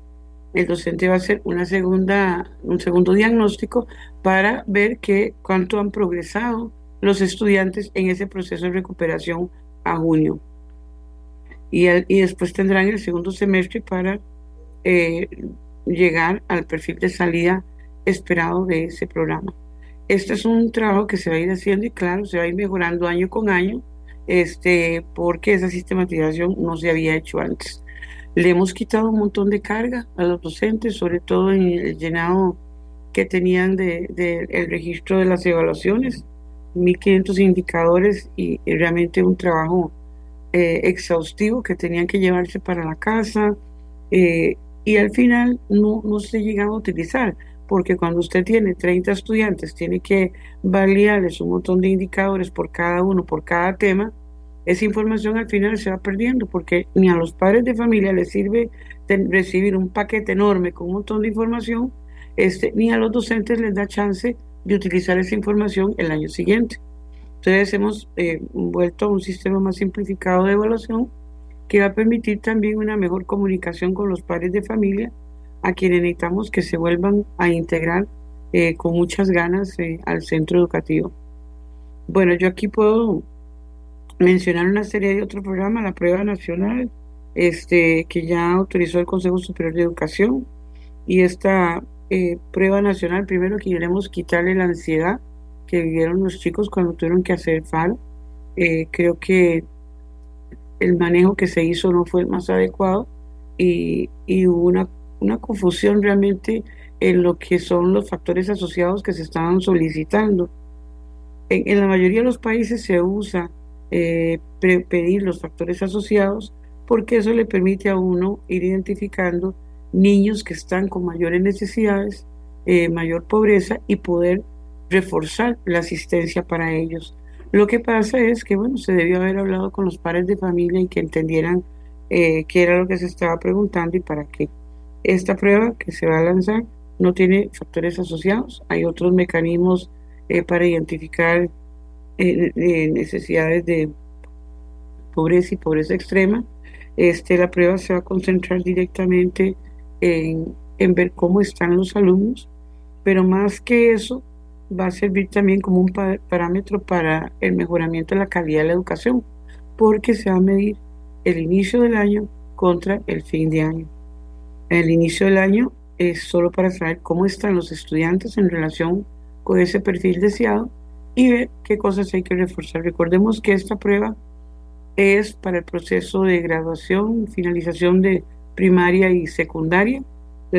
el docente va a hacer una segunda, un segundo diagnóstico para ver que, cuánto han progresado, los estudiantes en ese proceso de recuperación a junio. Y, y después tendrán el segundo semestre para eh, llegar al perfil de salida esperado de ese programa. Este es un trabajo que se va a ir haciendo y claro, se va a ir mejorando año con año, este, porque esa sistematización no se había hecho antes. Le hemos quitado un montón de carga a los docentes, sobre todo en el llenado que tenían del de, el registro de las evaluaciones 1.500 indicadores y, realmente un trabajo eh, exhaustivo que tenían que llevarse para la casa eh, y al final no, no se llegan a utilizar porque cuando usted tiene 30 estudiantes tiene que validarles un montón de indicadores por cada uno, por cada tema, esa información al final se va perdiendo porque ni a los padres de familia les sirve recibir un paquete enorme con un montón de información, este, ni a los docentes les da chance de utilizar esa información el año siguiente. Entonces hemos eh, vuelto a un sistema más simplificado de evaluación que va a permitir también una mejor comunicación con los padres de familia, a quienes necesitamos que se vuelvan a integrar eh, con muchas ganas eh, al centro educativo. Bueno, yo aquí puedo mencionar una serie de otros programas, la prueba nacional, este, que ya autorizó el Consejo Superior de Educación, y esta eh, prueba nacional, primero queremos quitarle la ansiedad que vivieron los chicos cuando tuvieron que hacer FAL. creo que el manejo que se hizo no fue el más adecuado y, hubo una, una, confusión realmente en lo que son los factores asociados que se estaban solicitando. En, la mayoría de los países se usa eh, pedir los factores asociados porque eso le permite a uno ir identificando niños que están con mayores necesidades, eh, mayor pobreza y poder reforzar la asistencia para ellos. Lo que pasa es que, bueno, se debió haber hablado con los padres de familia y que entendieran eh, qué era lo que se estaba preguntando y para qué. Esta prueba que se va a lanzar no tiene factores asociados, hay otros mecanismos eh, para identificar eh, necesidades de pobreza y pobreza extrema. Este, la prueba se va a concentrar directamente en, en ver cómo están los alumnos, pero más que eso, va a servir también como un parámetro para el mejoramiento de la calidad de la educación, porque se va a medir el inicio del año contra el fin de año. El inicio del año es solo para saber cómo están los estudiantes en relación con ese perfil deseado y ver qué cosas hay que reforzar. Recordemos que esta prueba es para el proceso de graduación, finalización de primaria y secundaria.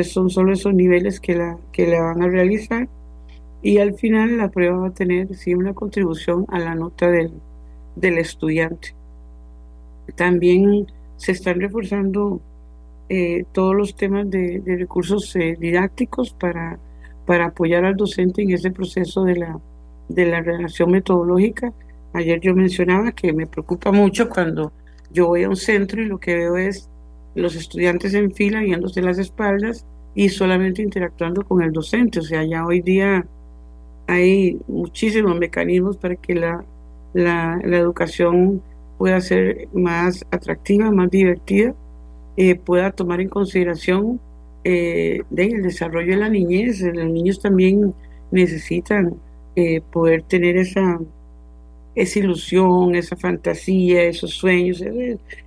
Son solo esos niveles que la, que la van a realizar y al final la prueba va a tener sí una contribución a la nota del, del estudiante. También se están reforzando eh, todos los temas de, recursos eh, didácticos para, para apoyar al docente en ese proceso de la, de la relación metodológica. Ayer yo mencionaba que me preocupa mucho cuando yo voy a un centro y lo que veo es los estudiantes en fila viéndose las espaldas y solamente interactuando con el docente. O sea, ya hoy día hay muchísimos mecanismos para que la, la, educación pueda ser más atractiva, más divertida, eh, pueda tomar en consideración eh, el desarrollo de la niñez. Los niños también necesitan eh, poder tener esa, esa ilusión, esa fantasía, esos sueños.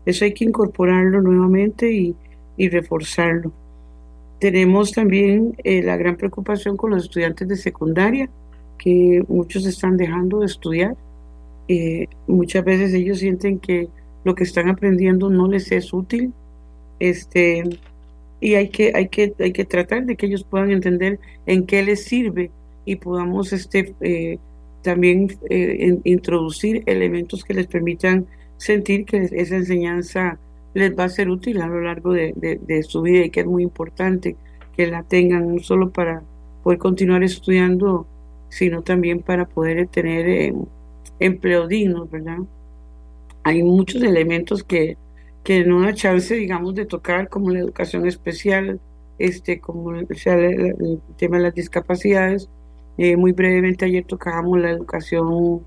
Eso hay que incorporarlo nuevamente y, y reforzarlo. Tenemos también la gran preocupación con los estudiantes de secundaria que muchos están dejando de estudiar. Eh, muchas veces ellos sienten que lo que están aprendiendo no les es útil. Este, y hay que, hay que, hay que tratar de que ellos puedan entender en qué les sirve y podamos este, eh, también eh, introducir elementos que les permitan sentir que esa enseñanza les va a ser útil a lo largo de, de, su vida y que es muy importante que la tengan no solo para poder continuar estudiando sino también para poder tener eh, empleo digno, ¿verdad? Hay muchos elementos que, que no da chance, digamos, de tocar, como la educación especial, este, como el, el, tema de las discapacidades. Eh, muy brevemente ayer tocábamos la educación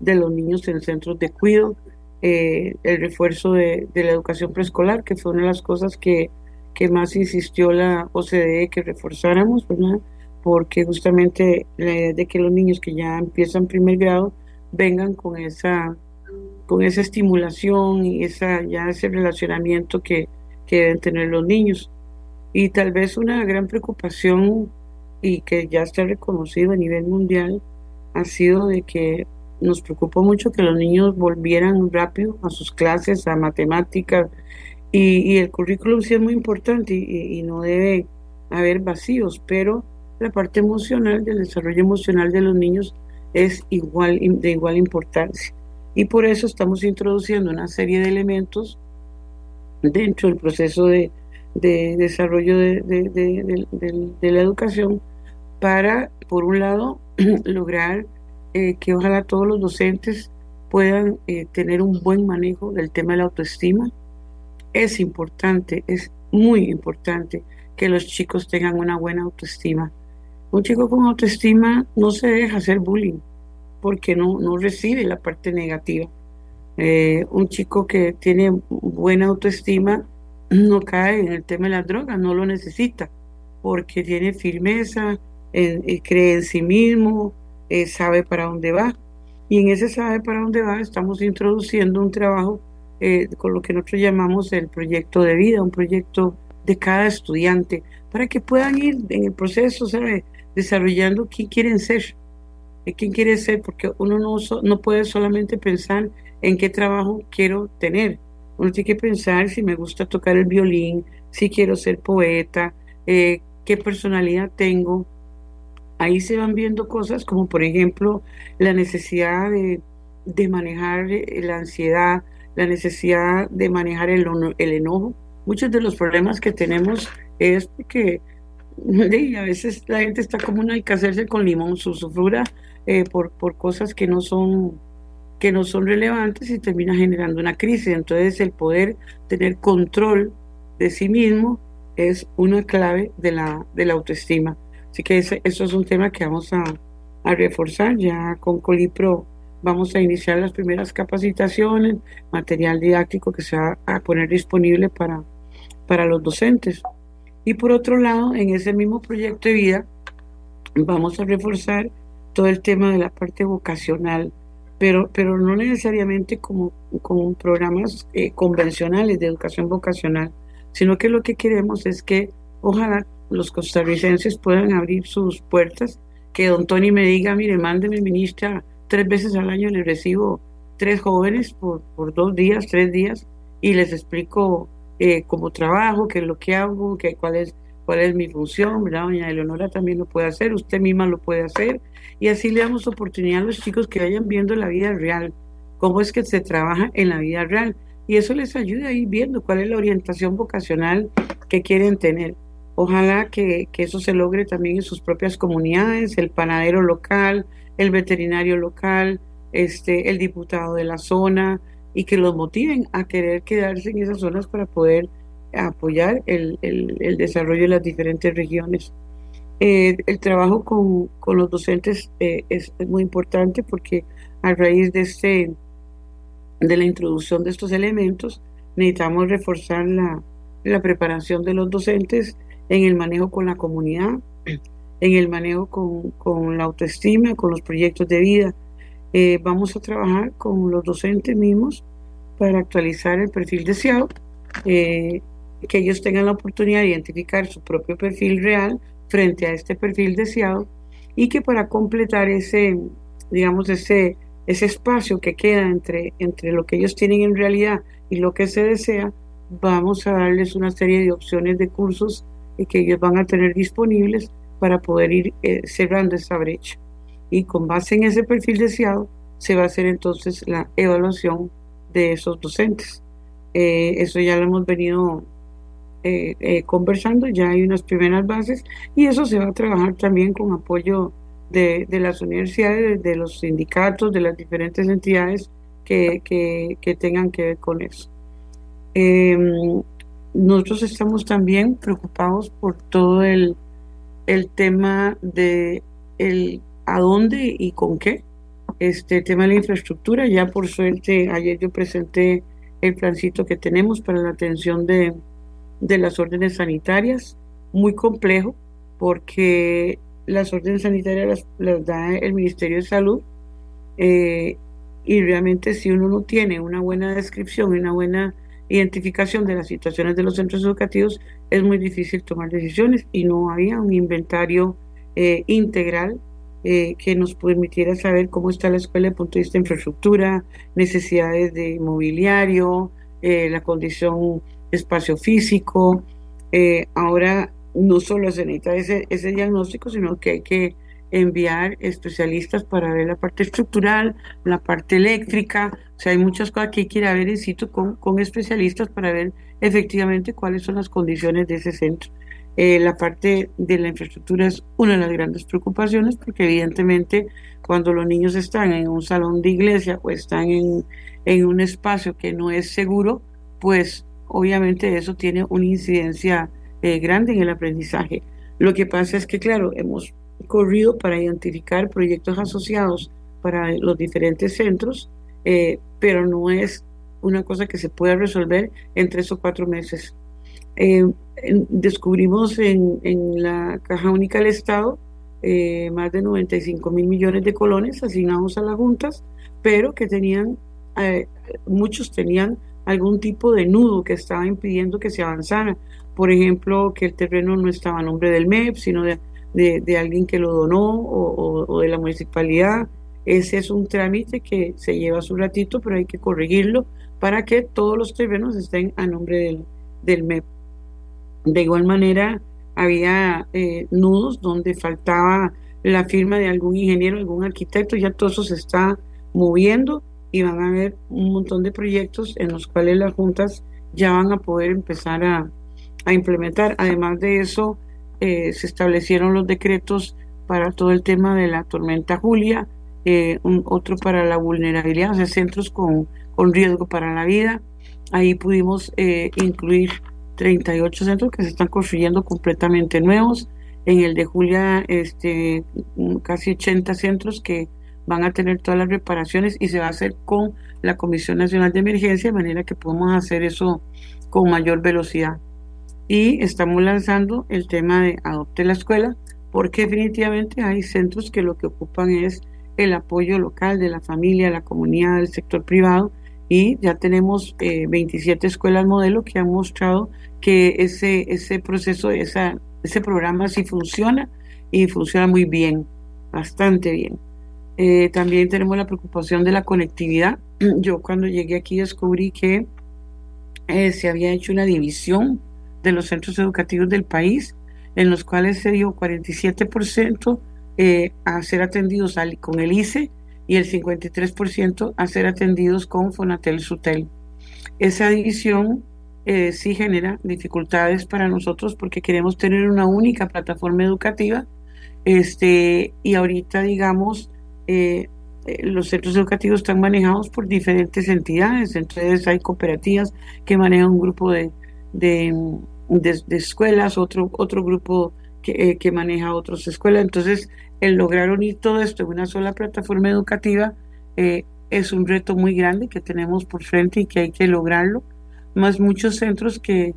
de los niños en centros de cuidado, eh, el refuerzo de, de, la educación preescolar, que fue una de las cosas que, que más insistió la OCDE que reforzáramos, ¿verdad? porque justamente la idea de que los niños que ya empiezan primer grado vengan con esa con esa estimulación y esa ya ese relacionamiento que, que deben tener los niños. Y tal vez una gran preocupación y que ya está reconocido a nivel mundial ha sido de que nos preocupó mucho que los niños volvieran rápido a sus clases, a matemáticas, y, el currículum sí es muy importante y, y no debe haber vacíos, pero la parte emocional del desarrollo emocional de los niños es igual de igual importancia y por eso estamos introduciendo una serie de elementos dentro del proceso de, desarrollo de, la educación para por un lado lograr eh, que ojalá todos los docentes puedan eh, tener un buen manejo del tema de la autoestima. Es importante es muy importante que los chicos tengan una buena autoestima. Un chico con autoestima no se deja hacer bullying porque no, no recibe la parte negativa. Eh, un chico que tiene buena autoestima no cae en el tema de las drogas, no lo necesita, porque tiene firmeza, cree en sí mismo, eh, sabe para dónde va. Y en ese sabe para dónde va estamos introduciendo un trabajo eh, con lo que nosotros llamamos el proyecto de vida, un proyecto de cada estudiante, para que puedan ir en el proceso, ¿sabe? desarrollando quién quieren ser, eh, quién quiere ser, porque uno no, no puede solamente pensar en qué trabajo quiero tener, uno tiene que pensar si me gusta tocar el violín, si quiero ser poeta, eh, qué personalidad tengo. Ahí se van viendo cosas como por ejemplo la necesidad de, manejar eh, la ansiedad, la necesidad de manejar el, el enojo. Muchos de los problemas que tenemos es porque a veces la gente está como una hay que hacerse con limón, su eh, por, por cosas que no son que no son relevantes y termina generando una crisis. Entonces el poder tener control de sí mismo es una clave de la, de la autoestima. Así que eso es un tema que vamos a, a reforzar. Ya con Colipro vamos a iniciar las primeras capacitaciones, material didáctico que se va a poner disponible para, para los docentes. Y por otro lado, en ese mismo proyecto de vida, vamos a reforzar todo el tema de la parte vocacional pero, pero no necesariamente como, como programas eh, convencionales de educación vocacional, sino que lo que queremos es que ojalá los costarricenses puedan abrir sus puertas, que don Tony me diga, mire, mándeme ministra, tres veces al año le recibo tres jóvenes por, por dos días, tres días, y les explico eh, cómo trabajo, qué es lo que hago, qué, cuál es cuál es mi función, ¿verdad? Doña Eleonora también lo puede hacer, usted misma lo puede hacer, y así le damos oportunidad a los chicos que vayan viendo la vida real, cómo es que se trabaja en la vida real, y eso les ayuda a ir viendo cuál es la orientación vocacional que quieren tener. Ojalá que, que eso se logre también en sus propias comunidades, el panadero local, el veterinario local, este, el diputado de la zona, y que los motiven a querer quedarse en esas zonas para poder apoyar el, el, desarrollo de las diferentes regiones. Eh, el trabajo con, con los docentes eh, es, muy importante porque a raíz de, este, de la introducción de estos elementos necesitamos reforzar la, la preparación de los docentes en el manejo con la comunidad, en el manejo con, con la autoestima, con los proyectos de vida. Eh, vamos a trabajar con los docentes mismos para actualizar el perfil deseado que ellos tengan la oportunidad de identificar su propio perfil real frente a este perfil deseado y que para completar ese, digamos, ese, ese espacio que queda entre, entre lo que ellos tienen en realidad y lo que se desea, vamos a darles una serie de opciones de cursos que ellos van a tener disponibles para poder ir eh, cerrando esa brecha. Y con base en ese perfil deseado, se va a hacer entonces la evaluación de esos docentes. Eh, eso ya lo hemos venido eh, eh, conversando, ya hay unas primeras bases y eso se va a trabajar también con apoyo de, las universidades, de los sindicatos, de las diferentes entidades que, que, tengan que ver con eso. Em, nosotros estamos también preocupados por todo el, el tema de el a dónde y con qué. Este tema de la infraestructura, ya por suerte, ayer yo presenté el plancito que tenemos para la atención de, de las órdenes sanitarias, muy complejo, porque las órdenes sanitarias las, da el Ministerio de Salud eh, y realmente si uno no tiene una buena descripción y una buena identificación de las situaciones de los centros educativos, es muy difícil tomar decisiones y no había un inventario eh, integral eh, que nos permitiera saber cómo está la escuela desde el punto de vista de infraestructura, necesidades de mobiliario, la condición espacio físico. Eh, ahora no solo se necesita ese, ese diagnóstico, sino que hay que enviar especialistas para ver la parte estructural, la parte eléctrica, o sea, hay muchas cosas que hay que ir a ver en sitio con, con especialistas para ver efectivamente cuáles son las condiciones de ese centro. Eh, la parte de la infraestructura es una de las grandes preocupaciones porque evidentemente cuando los niños están en un salón de iglesia o están en, en un espacio que no es seguro, pues obviamente eso tiene una incidencia eh, grande en el aprendizaje. Lo que pasa es que, claro, hemos corrido para identificar proyectos asociados para los diferentes centros, eh, pero no es una cosa que se puede resolver en tres o cuatro meses. Eh, descubrimos en, en, la Caja Única del Estado más de 95 mil millones de colones asignados a las juntas, pero que tenían, muchos tenían algún tipo de nudo que estaba impidiendo que se avanzara. Por ejemplo, que el terreno no estaba a nombre del MEP, sino de, de, alguien que lo donó o, o, de la municipalidad. Ese es un trámite que se lleva su ratito, pero hay que corregirlo para que todos los terrenos estén a nombre del, del MEP. De igual manera, había eh, nudos donde faltaba la firma de algún ingeniero, algún arquitecto, ya todo eso se está moviendo y van a haber un montón de proyectos en los cuales las juntas ya van a poder empezar a, implementar. Además de eso, eh, se establecieron los decretos para todo el tema de la tormenta Julia, eh, otro para la vulnerabilidad, o sea, centros con, con riesgo para la vida. Ahí pudimos incluir 38 centros que se están construyendo completamente nuevos. En el de Julia, este, casi 80 centros que van a tener todas las reparaciones y se va a hacer con la Comisión Nacional de Emergencia, de manera que podemos hacer eso con mayor velocidad. Y estamos lanzando el tema de Adopte la Escuela, porque definitivamente hay centros que lo que ocupan es el apoyo local de la familia, la comunidad, del sector privado, y ya tenemos 27 eh, escuelas modelo que han mostrado que ese, ese proceso, esa, ese programa sí funciona y funciona muy bien, bastante bien. Eh, también tenemos la preocupación de la conectividad. Yo cuando llegué aquí descubrí que eh, se había hecho una división de los centros educativos del país, en los cuales se dio 47% eh, a ser atendidos con el ICE y el 53% a ser atendidos con Fonatel Sutel. Esa división eh, sí genera dificultades para nosotros porque queremos tener una única plataforma educativa este, y ahorita digamos eh, eh, los centros educativos están manejados por diferentes entidades, entonces hay cooperativas que manejan un grupo de, de, escuelas, otro, otro grupo que, que, maneja otras escuelas, entonces el lograr unir todo esto en una sola plataforma educativa es un reto muy grande que tenemos por frente y que hay que lograrlo. Más muchos centros que,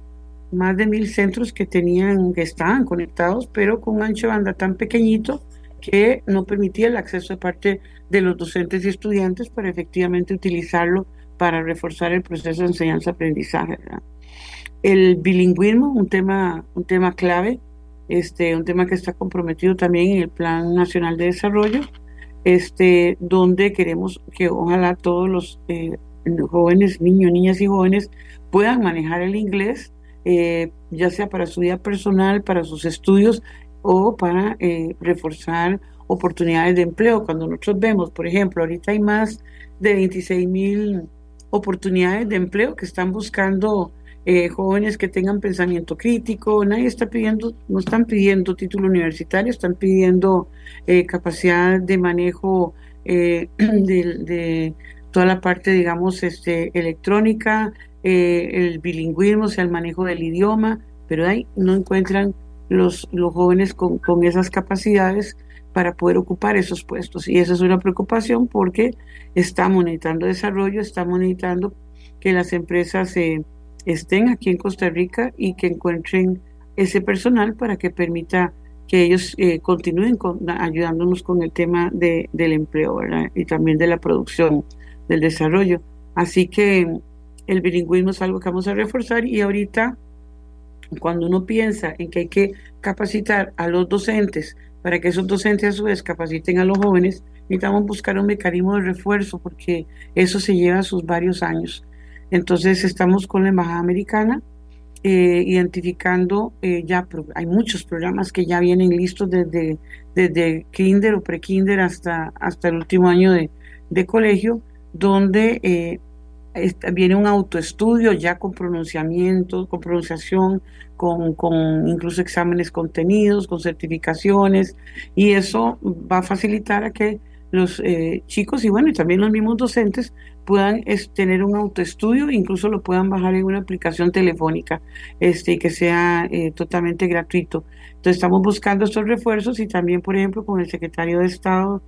más de mil centros que tenían, que estaban conectados, pero con un ancho de banda tan pequeñito que no permitía el acceso de parte de los docentes y estudiantes para efectivamente utilizarlo para reforzar el proceso de enseñanza-aprendizaje. El bilingüismo, un tema, un tema clave, este, un tema que está comprometido también en el Plan Nacional de Desarrollo, este, donde queremos que ojalá todos los eh, jóvenes, niños, niñas y jóvenes puedan manejar el inglés, eh, ya sea para su vida personal, para sus estudios o para eh, reforzar oportunidades de empleo. Cuando nosotros vemos, por ejemplo, ahorita hay más de 26 mil oportunidades de empleo que están buscando eh, jóvenes que tengan pensamiento crítico, nadie está pidiendo, no están pidiendo título universitario, están pidiendo capacidad de manejo de, toda la parte, digamos, este, electrónica, eh, el bilingüismo, o sea, el manejo del idioma, pero ahí no encuentran los, los jóvenes con, con esas capacidades para poder ocupar esos puestos. Y esa es una preocupación porque está monetando desarrollo, está monetando que las empresas eh, estén aquí en Costa Rica y que encuentren ese personal para que permita que ellos eh, continúen ayudándonos con el tema de, del empleo y también de la producción del desarrollo. Así que el bilingüismo es algo que vamos a reforzar y ahorita cuando uno piensa en que hay que capacitar a los docentes para que esos docentes a su vez capaciten a los jóvenes, necesitamos buscar un mecanismo de refuerzo porque eso se lleva sus varios años. Entonces estamos con la Embajada Americana eh, identificando eh, ya, hay muchos programas que ya vienen listos desde, desde kinder o pre-kinder hasta, hasta el último año de, de colegio, donde eh, viene un autoestudio ya con pronunciamiento, con pronunciación, con, con, incluso exámenes contenidos, con certificaciones, y eso va a facilitar a que los eh, chicos y bueno, y también los mismos docentes puedan tener un autoestudio, incluso lo puedan bajar en una aplicación telefónica, este, que sea eh, totalmente gratuito. Entonces estamos buscando estos refuerzos y también, por ejemplo, con el secretario de Estado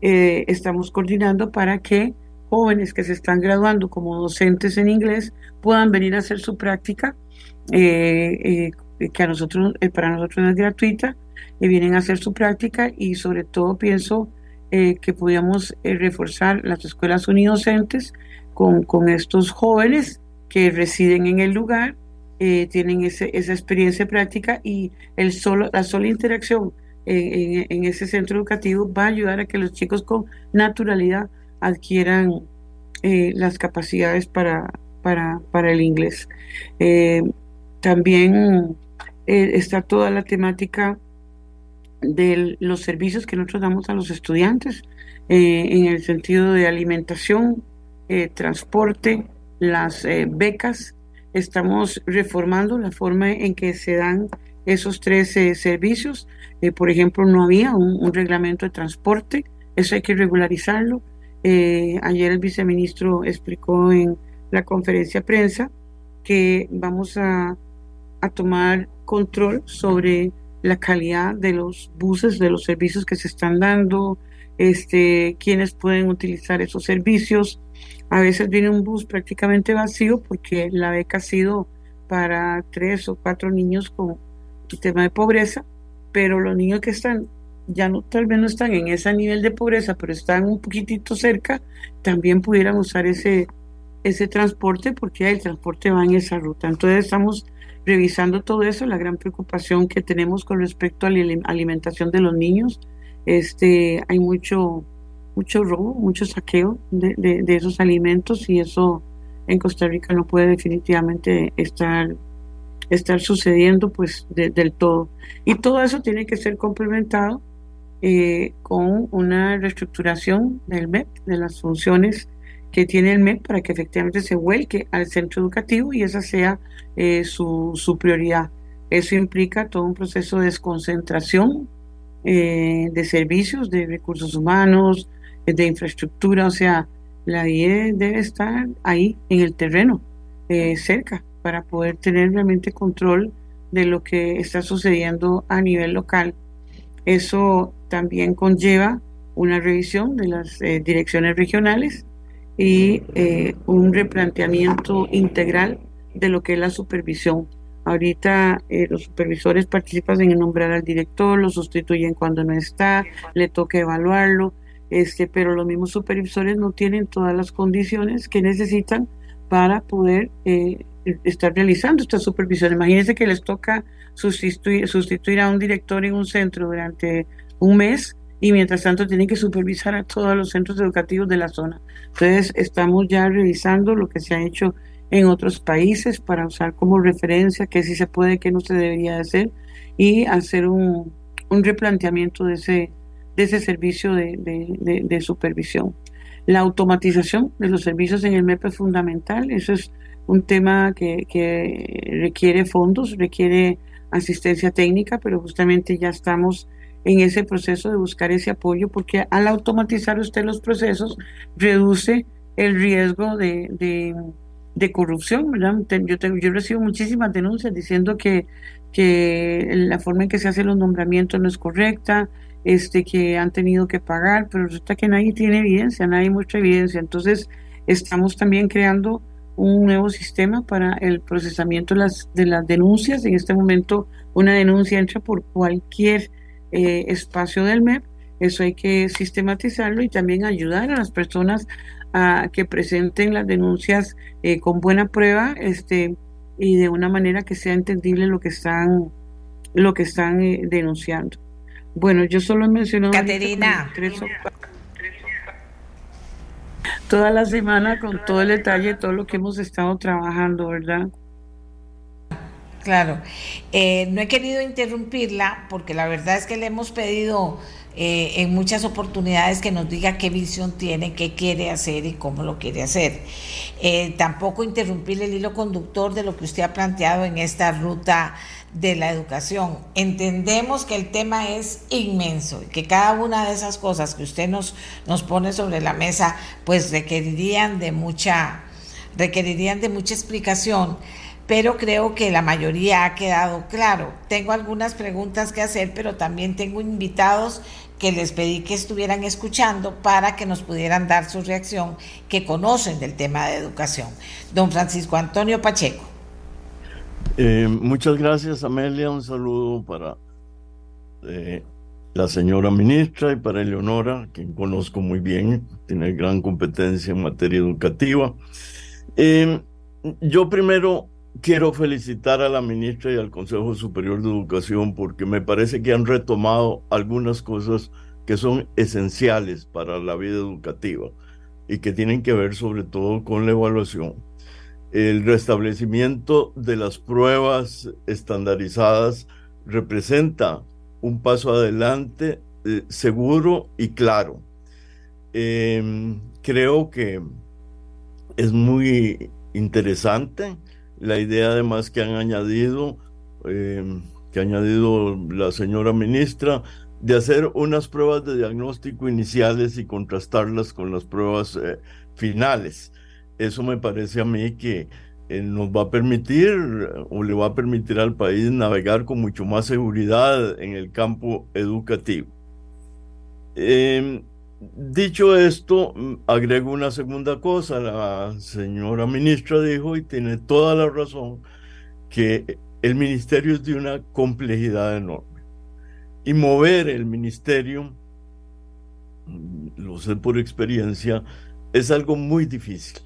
eh, estamos coordinando para que jóvenes que se están graduando como docentes en inglés puedan venir a hacer su práctica, eh, eh, que a nosotros, eh, para nosotros es gratuita, y vienen a hacer su práctica y sobre todo pienso que podíamos reforzar las escuelas unidocentes con, con estos jóvenes que residen en el lugar, tienen ese, esa experiencia práctica y el solo, la sola interacción en, ese centro educativo va a ayudar a que los chicos con naturalidad adquieran eh, las capacidades para, para, para, el inglés. Eh, también eh, está toda la temática de los servicios que nosotros damos a los estudiantes en el sentido de alimentación, transporte, las becas. Estamos reformando la forma en que se dan esos tres servicios. por ejemplo, no había un reglamento de transporte, eso hay que regularizarlo. Eh, ayer el viceministro explicó en la conferencia prensa que vamos a, tomar control sobre la calidad de los buses, de los servicios que se están dando, este, quienes pueden utilizar esos servicios. A veces viene un bus prácticamente vacío porque la beca ha sido para tres o cuatro niños con tema de pobreza, pero los niños que están ya no, tal vez no están en ese nivel de pobreza, pero están un poquitito cerca, también pudieran usar ese, ese transporte porque el transporte va en esa ruta. Entonces estamos revisando todo eso, la gran preocupación que tenemos con respecto a la alimentación de los niños. Este, hay mucho, mucho robo, mucho saqueo de, de, esos alimentos y eso en Costa Rica no puede definitivamente estar estar sucediendo pues del todo. Y todo eso tiene que ser complementado eh, con una reestructuración del MEP, de las funciones que tiene el MEP para que efectivamente se vuelque al centro educativo y esa sea eh, su, su, prioridad. Eso implica todo un proceso de desconcentración eh, de servicios, de recursos humanos, de infraestructura, o sea, la IE debe estar ahí en el terreno, cerca, para poder tener realmente control de lo que está sucediendo a nivel local. Eso también conlleva una revisión de las eh, direcciones regionales y eh, un replanteamiento integral de lo que es la supervisión. Ahorita eh, los supervisores participan en nombrar al director, lo sustituyen cuando no está, le toca evaluarlo, este, pero los mismos supervisores no tienen todas las condiciones que necesitan para poder estar realizando esta supervisión. Imagínense que les toca sustituir, sustituir a un director en un centro durante un mes y mientras tanto tienen que supervisar a todos los centros educativos de la zona. Entonces estamos ya revisando lo que se ha hecho en otros países para usar como referencia qué sí se puede, qué no se debería hacer y hacer un, un replanteamiento de ese, de ese servicio de, de, supervisión. La automatización de los servicios en el MEP es fundamental, eso es un tema que requiere fondos, requiere asistencia técnica, pero justamente ya estamos en ese proceso de buscar ese apoyo, porque al automatizar usted los procesos, reduce el riesgo de, de, corrupción, ¿verdad? Yo, tengo, yo recibo muchísimas denuncias diciendo que, que la forma en que se hacen los nombramientos no es correcta, este, que han tenido que pagar, pero resulta que nadie tiene evidencia, nadie muestra evidencia. Entonces, estamos también creando un nuevo sistema para el procesamiento de las, de las denuncias. En este momento, una denuncia entra por cualquier eh, espacio del MEP. Eso hay que sistematizarlo y también ayudar a las personas a que presenten las denuncias eh, con buena prueba este, y de una manera que sea entendible lo que están, lo que están eh, denunciando. Bueno, yo solo he mencionado Caterina. toda la semana con todo el detalle, todo lo que hemos estado trabajando, ¿verdad? Claro, eh, no he querido interrumpirla porque la verdad es que le hemos pedido eh, en muchas oportunidades que nos diga qué visión tiene, qué quiere hacer y cómo lo quiere hacer. Eh, tampoco interrumpir el hilo conductor de lo que usted ha planteado en esta ruta de la educación. Entendemos que el tema es inmenso y que cada una de esas cosas que usted nos, nos pone sobre la mesa pues requerirían de mucha requerirían de mucha explicación pero creo que la mayoría ha quedado claro. Tengo algunas preguntas que hacer, pero también tengo invitados que les pedí que estuvieran escuchando para que nos pudieran dar su reacción, que conocen del tema de educación. Don Francisco Antonio Pacheco. Eh, muchas gracias, Amelia. Un saludo para eh, la señora ministra y para Eleonora, quien conozco muy bien, tiene gran competencia en materia educativa. Eh, yo primero quiero felicitar a la ministra y al Consejo Superior de Educación porque me parece que han retomado algunas cosas que son esenciales para la vida educativa y que tienen que ver sobre todo con la evaluación. El restablecimiento de las pruebas estandarizadas representa un paso adelante eh, seguro y claro. Em, creo que es muy interesante la idea además que han añadido, em, que ha añadido la señora ministra, de hacer unas pruebas de diagnóstico iniciales y contrastarlas con las pruebas eh, finales. Eso me parece a mí que eh, nos va a permitir o le va a permitir al país navegar con mucho más seguridad en el campo educativo. Dicho esto, mm, agrego una segunda cosa. La señora ministra dijo, y tiene toda la razón, que el ministerio es de una complejidad enorme. Y mover el ministerio, mm, lo sé por experiencia, es algo muy difícil.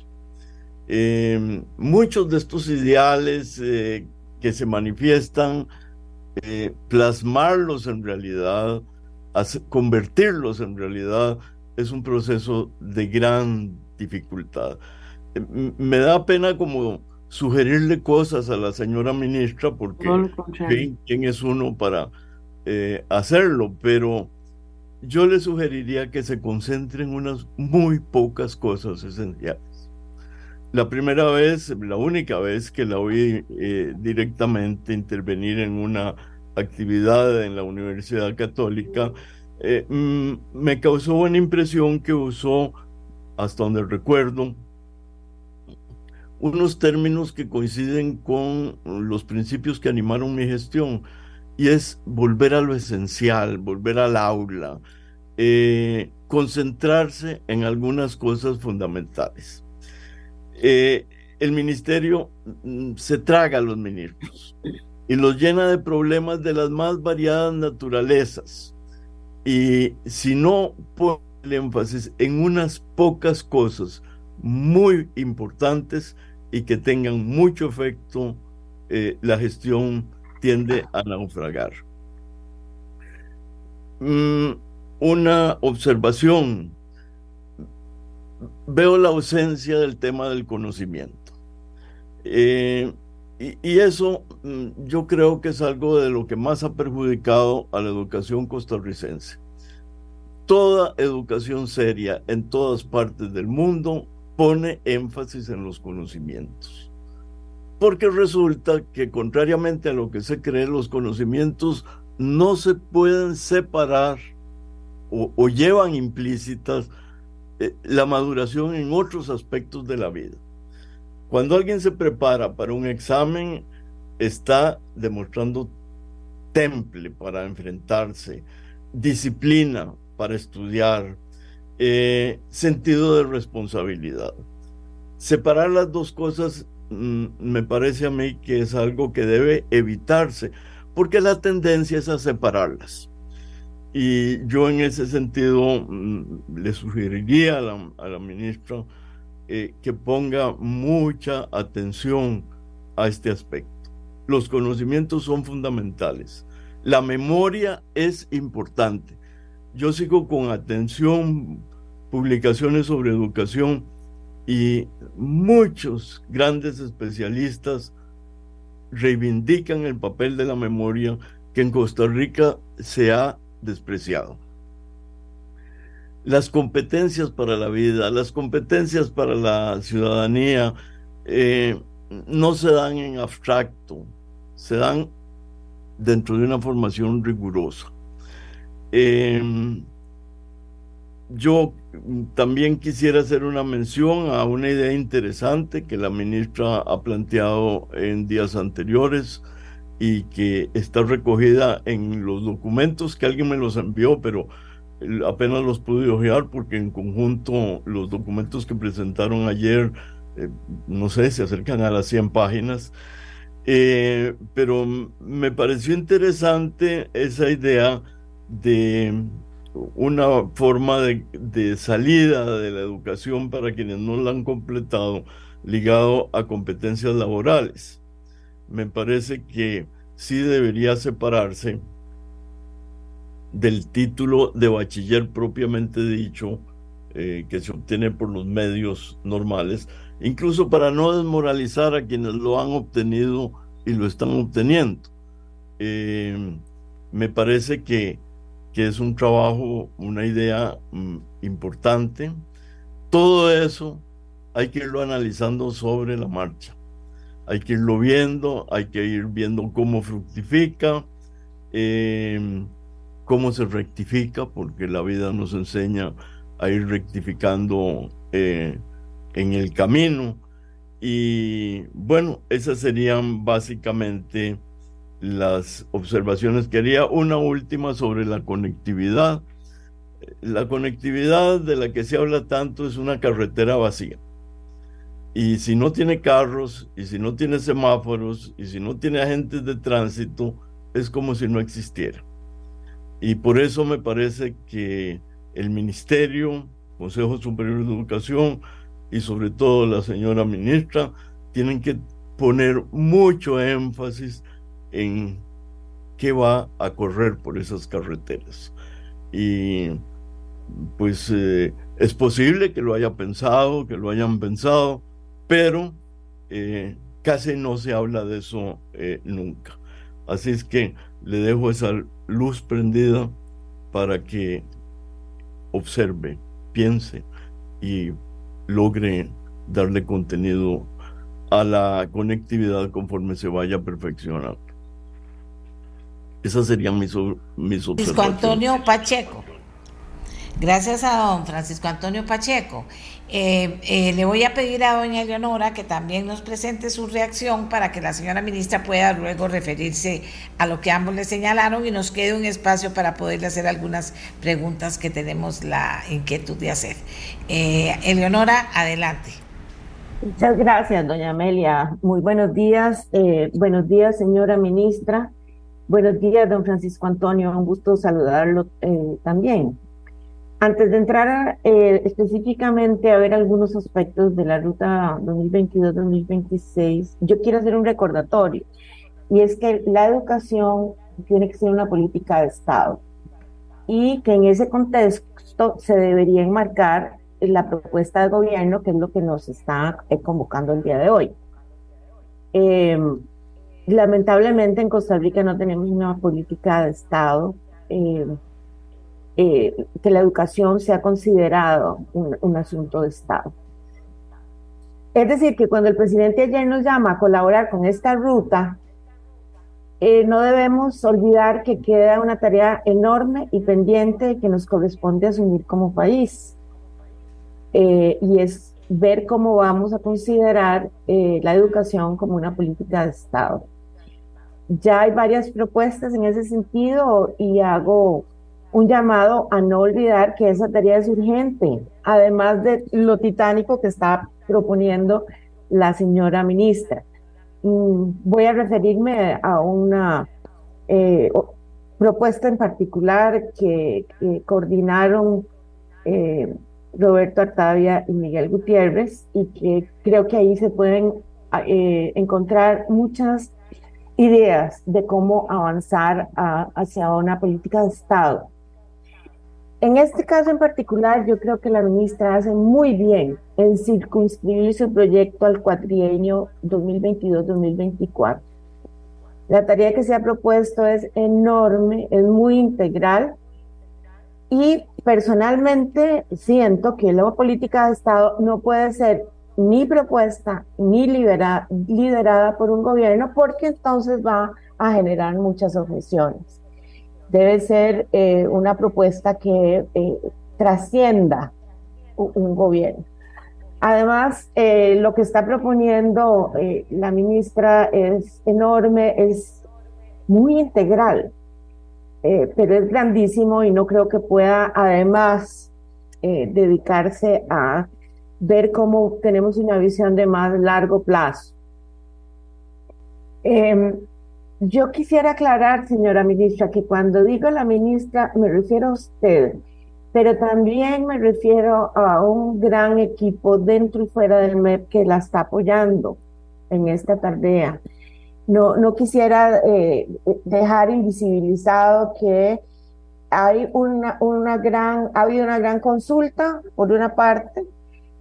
Em, muchos de estos ideales eh, que se manifiestan, eh, plasmarlos en realidad, convertirlos en realidad, es un proceso de gran dificultad. Em, me da pena como sugerirle cosas a la señora ministra porque quién es uno para eh, hacerlo, pero yo le sugeriría que se concentre en unas muy pocas cosas esenciales. La primera vez, la única vez que la oí eh, directamente intervenir en una actividad en la Universidad Católica, eh, mm, me causó buena impresión que usó, hasta donde recuerdo, unos términos que coinciden con los principios que animaron mi gestión, y es volver a lo esencial, volver al aula, eh, concentrarse en algunas cosas fundamentales. Eh, el ministerio mm, se traga a los ministros y los llena de problemas de las más variadas naturalezas. Y si no pone el énfasis en unas pocas cosas muy importantes y que tengan mucho efecto, eh, la gestión tiende a naufragar. Mm, una observación veo la ausencia del tema del conocimiento. Eh, y, eso mm, yo creo que es algo de lo que más ha perjudicado a la educación costarricense. Toda educación seria en todas partes del mundo pone énfasis en los conocimientos. Porque resulta que contrariamente a lo que se cree, los conocimientos no se pueden separar o llevan implícitas eh, la maduración en otros aspectos de la vida. Cuando alguien se prepara para un examen, está demostrando temple para enfrentarse, disciplina para estudiar, eh, sentido de responsabilidad. Separar las dos cosas mm, me parece a mí que es algo que debe evitarse, porque la tendencia es a separarlas. Y yo en ese sentido mm, le sugeriría a la, ministra eh, que ponga mucha atención a este aspecto. Los conocimientos son fundamentales. La memoria es importante. Yo sigo con atención publicaciones sobre educación y muchos grandes especialistas reivindican el papel de la memoria que en Costa Rica se ha despreciado. Las competencias para la vida, las competencias para la ciudadanía, eh, no se dan en abstracto, se dan dentro de una formación rigurosa. Em, yo también quisiera hacer una mención a una idea interesante que la ministra ha planteado en días anteriores y que está recogida en los documentos que alguien me los envió, pero apenas los pude ojear porque en conjunto los documentos que presentaron ayer, eh, no sé, se acercan a las 100 páginas. Eh, pero me pareció interesante esa idea de una forma de, de, salida de la educación para quienes no la han completado ligado a competencias laborales. Me parece que sí debería separarse del título de bachiller propiamente dicho eh, que se obtiene por los medios normales, incluso para no desmoralizar a quienes lo han obtenido y lo están obteniendo. Eh, me parece que, que, es un trabajo, una idea mm, importante. Todo eso hay que irlo analizando sobre la marcha. Hay que irlo viendo, hay que ir viendo cómo fructifica. Eh, cómo se rectifica, porque la vida nos enseña a ir rectificando eh, en el camino. Y bueno, esas serían básicamente las observaciones que haría. Una última sobre la conectividad. La conectividad de la que se habla tanto es una carretera vacía. Y si no tiene carros, y si no tiene semáforos, y si no tiene agentes de tránsito, es como si no existiera. Y por eso me parece que el Ministerio, Consejo Superior de Educación y sobre todo la señora ministra tienen que poner mucho énfasis en qué va a correr por esas carreteras. Y pues eh, es posible que lo haya pensado, que lo hayan pensado, pero eh, casi no se habla de eso eh, nunca. Así es que le dejo esa luz prendida para que observe, piense y logre darle contenido a la conectividad conforme se vaya perfeccionando. Esas serían mis, mis observaciones. Francisco Antonio Pacheco. Gracias a don Francisco Antonio Pacheco. Eh, eh, le voy a pedir a doña Eleonora que también nos presente su reacción para que la señora ministra pueda luego referirse a lo que ambos le señalaron y nos quede un espacio para poderle hacer algunas preguntas que tenemos la inquietud de hacer. Eh, Eleonora, adelante. Muchas gracias, doña Amelia. Muy buenos días. buenos días, señora ministra. Buenos días, don Francisco Antonio. Un gusto saludarlo también. Antes de entrar eh, específicamente a ver algunos aspectos de la ruta 2022-2026, yo quiero hacer un recordatorio, y es que la educación tiene que ser una política de Estado, y que en ese contexto se debería enmarcar la propuesta de gobierno, que es lo que nos está eh, convocando el día de hoy. Em, lamentablemente en Costa Rica no tenemos una política de Estado. Em, eh, que la educación sea considerado un, asunto de Estado. Es decir, que cuando el presidente ayer nos llama a colaborar con esta ruta, eh, no debemos olvidar que queda una tarea enorme y pendiente que nos corresponde asumir como país. Eh, y es ver cómo vamos a considerar la educación como una política de Estado. Ya hay varias propuestas en ese sentido y hago un llamado a no olvidar que esa tarea es urgente, además de lo titánico que está proponiendo la señora ministra. Mm, voy a referirme a una eh, propuesta en particular que, coordinaron eh, Roberto Artavia y Miguel Gutiérrez y que creo que ahí se pueden eh, encontrar muchas ideas de cómo avanzar hacia una política de Estado en este caso en particular, yo creo que la ministra hace muy bien en circunscribir su proyecto al cuatrienio 2022-2024. La tarea que se ha propuesto es enorme, es muy integral y personalmente siento que la política de Estado no puede ser ni propuesta ni liderada por un gobierno porque entonces va a generar muchas objeciones debe ser eh, una propuesta que eh, trascienda un, gobierno. Además, eh, lo que está proponiendo la ministra es enorme, es muy integral. pero es grandísimo y no creo que pueda además dedicarse a ver cómo tenemos una visión de más largo plazo. Em, yo quisiera aclarar, señora ministra, que cuando digo la ministra me refiero a usted, pero también me refiero a un gran equipo dentro y fuera del MEP que la está apoyando en esta tarea. No, no quisiera eh, dejar invisibilizado que hay una, una gran, ha habido una gran consulta, por una parte,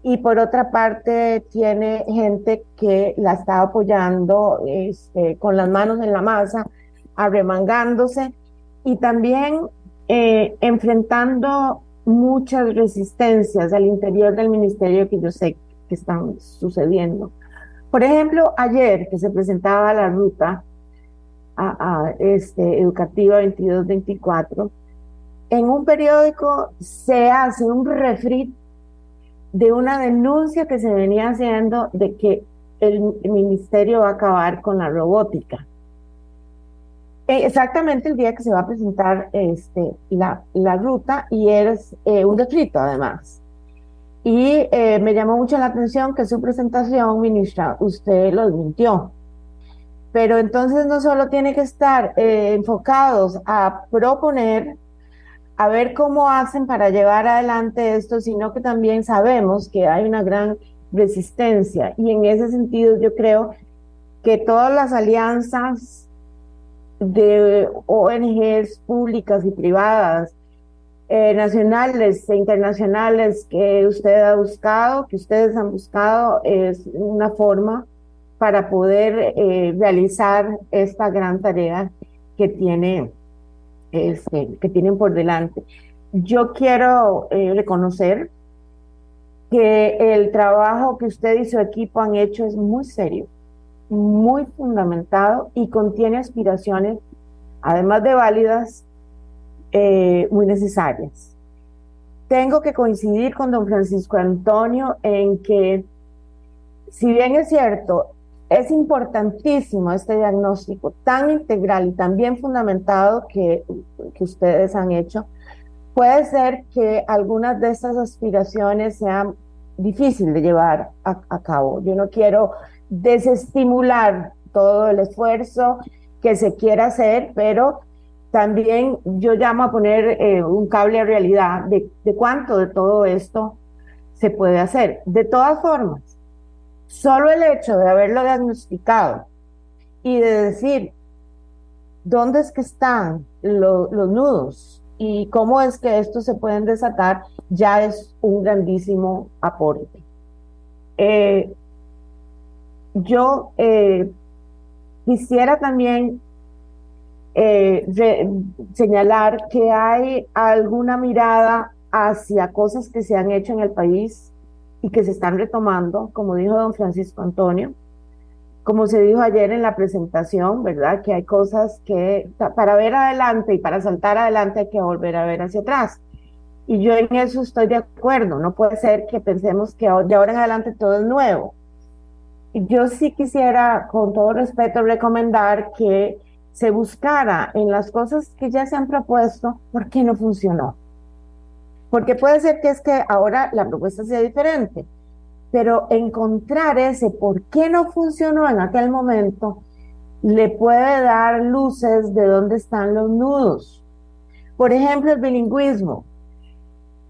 y por otra parte tiene gente que la está apoyando este, con las manos en la masa, arremangándose y también eh, enfrentando muchas resistencias al interior del ministerio que yo sé que están sucediendo. Por ejemplo, ayer que se presentaba la ruta a, este, educativa 22-24, en un periódico se hace un refrit de una denuncia que se venía haciendo de que el, ministerio va a acabar con la robótica. E, exactamente el día que se va a presentar este, la, la ruta y es eh, un refrito además. Y eh, me llamó mucho la atención que su presentación, ministra, usted lo desmintió. Pero entonces no solo tiene que estar eh, enfocados a proponer, a ver cómo hacen para llevar adelante esto, sino que también sabemos que hay una gran resistencia. Y en ese sentido yo creo que todas las alianzas de ONGs públicas y privadas eh, nacionales e internacionales que usted ha buscado, que ustedes han buscado, es una forma para poder eh, realizar esta gran tarea que tiene este, que tienen por delante. Yo quiero eh, reconocer que el trabajo que usted y su equipo han hecho es muy serio, muy fundamentado y contiene aspiraciones, además de válidas, eh, muy necesarias. Tengo que coincidir con don Francisco Antonio en que, si bien es cierto, es importantísimo este diagnóstico tan integral y tan bien fundamentado que, que ustedes han hecho, puede ser que algunas de estas aspiraciones sean difíciles de llevar a, cabo. Yo no quiero desestimular todo el esfuerzo que se quiera hacer, pero también yo llamo a poner eh, un cable a realidad de, de cuánto de todo esto se puede hacer. De todas formas, solo el hecho de haberlo diagnosticado y de decir dónde es que están los nudos y cómo es que estos se pueden desatar, ya es un grandísimo aporte. Eh, yo eh, quisiera también eh, señalar que hay alguna mirada hacia cosas que se han hecho en el país y que se están retomando, como dijo don Francisco Antonio, como se dijo ayer en la presentación, ¿verdad? Que hay cosas que para ver adelante y para saltar adelante hay que volver a ver hacia atrás. Y yo en eso estoy de acuerdo, no puede ser que pensemos que de ahora en adelante todo es nuevo. Yo sí quisiera, con todo respeto, recomendar que se buscara en las cosas que ya se han propuesto, ¿por qué no funcionó? Porque puede ser que es que ahora la propuesta sea diferente, pero encontrar ese por qué no funcionó en aquel momento le puede dar luces de dónde están los nudos. Por ejemplo, el bilingüismo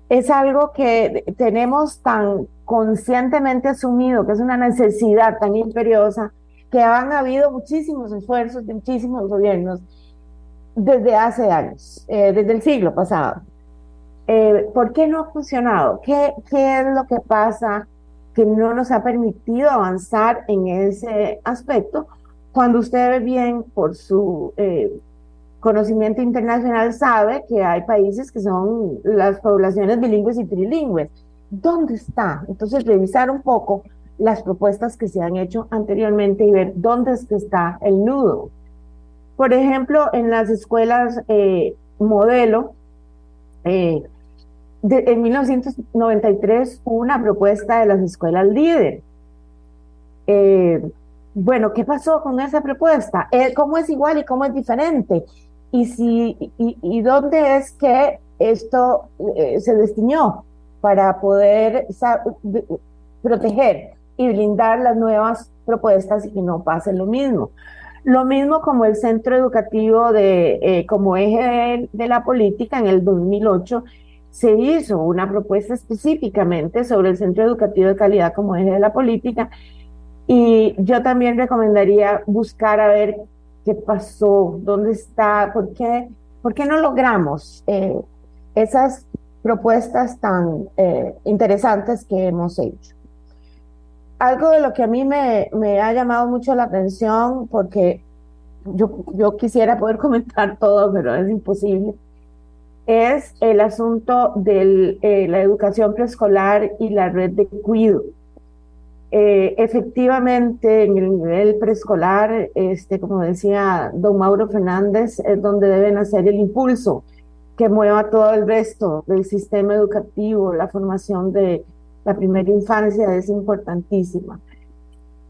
es algo que tenemos tan conscientemente asumido, que es una necesidad tan imperiosa, que han habido muchísimos esfuerzos de muchísimos gobiernos desde hace años, eh, desde el siglo pasado. Eh, ¿Por qué no ha funcionado? ¿Qué, ¿Qué es lo que pasa que no nos ha permitido avanzar en ese aspecto? Cuando usted ve bien por su eh, conocimiento internacional sabe que hay países que son las poblaciones bilingües y trilingües. ¿Dónde está? Entonces, revisar un poco las propuestas que se han hecho anteriormente y ver dónde es que está el nudo. Por ejemplo, en las escuelas eh, modelo, eh, en 1993 hubo una propuesta de las escuelas líder. Eh, bueno, ¿qué pasó con esa propuesta? ¿Cómo es igual y cómo es diferente? y, si, y, dónde es que esto eh, se destinó para poder proteger y blindar las nuevas propuestas y que no pase lo mismo. Lo mismo como el centro educativo de, eh, como eje de, la política en el 2008 se hizo una propuesta específicamente sobre el centro educativo de calidad como eje de la política y yo también recomendaría buscar a ver qué pasó, dónde está, por qué, por qué no logramos eh, esas propuestas tan eh, interesantes que hemos hecho. Algo de lo que a mí me, me ha llamado mucho la atención, porque yo, yo quisiera poder comentar todo, pero es imposible, es el asunto de eh, la educación preescolar y la red de cuido. Eh, efectivamente, en el nivel preescolar, este, como decía don Mauro Fernández, es donde deben hacer el impulso que mueva todo el resto del sistema educativo, la formación de la primera infancia es importantísima.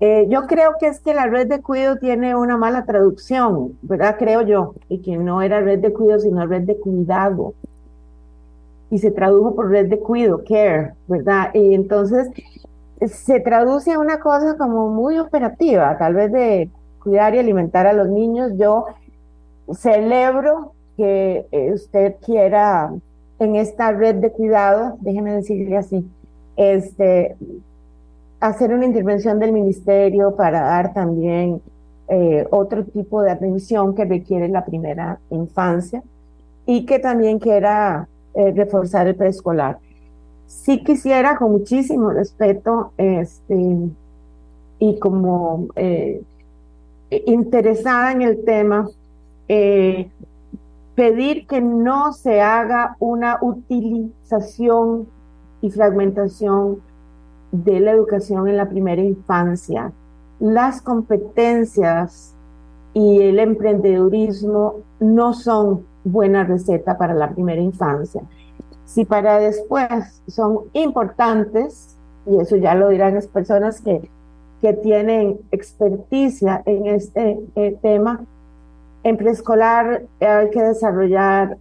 Eh, yo creo que es que la red de cuidado tiene una mala traducción, ¿verdad? Creo yo, y que no era red de cuidado, sino red de cuidado. Y se tradujo por red de cuidado, care, ¿verdad? Y entonces se traduce a una cosa como muy operativa, tal vez de cuidar y alimentar a los niños. Yo celebro que eh, usted quiera en esta red de cuidado, déjeme decirle así, este, hacer una intervención del ministerio para dar también eh, otro tipo de atención que requiere la primera infancia y que también quiera eh, reforzar el preescolar. Sí quisiera, con muchísimo respeto, este, y como eh, interesada en el tema, pedir que no se haga una utilización y fragmentación de la educación en la primera infancia. Las competencias y el emprendedurismo no son buena receta para la primera infancia. Si para después son importantes, y eso ya lo dirán las personas que, que tienen experticia en este eh, tema, en preescolar hay que desarrollar,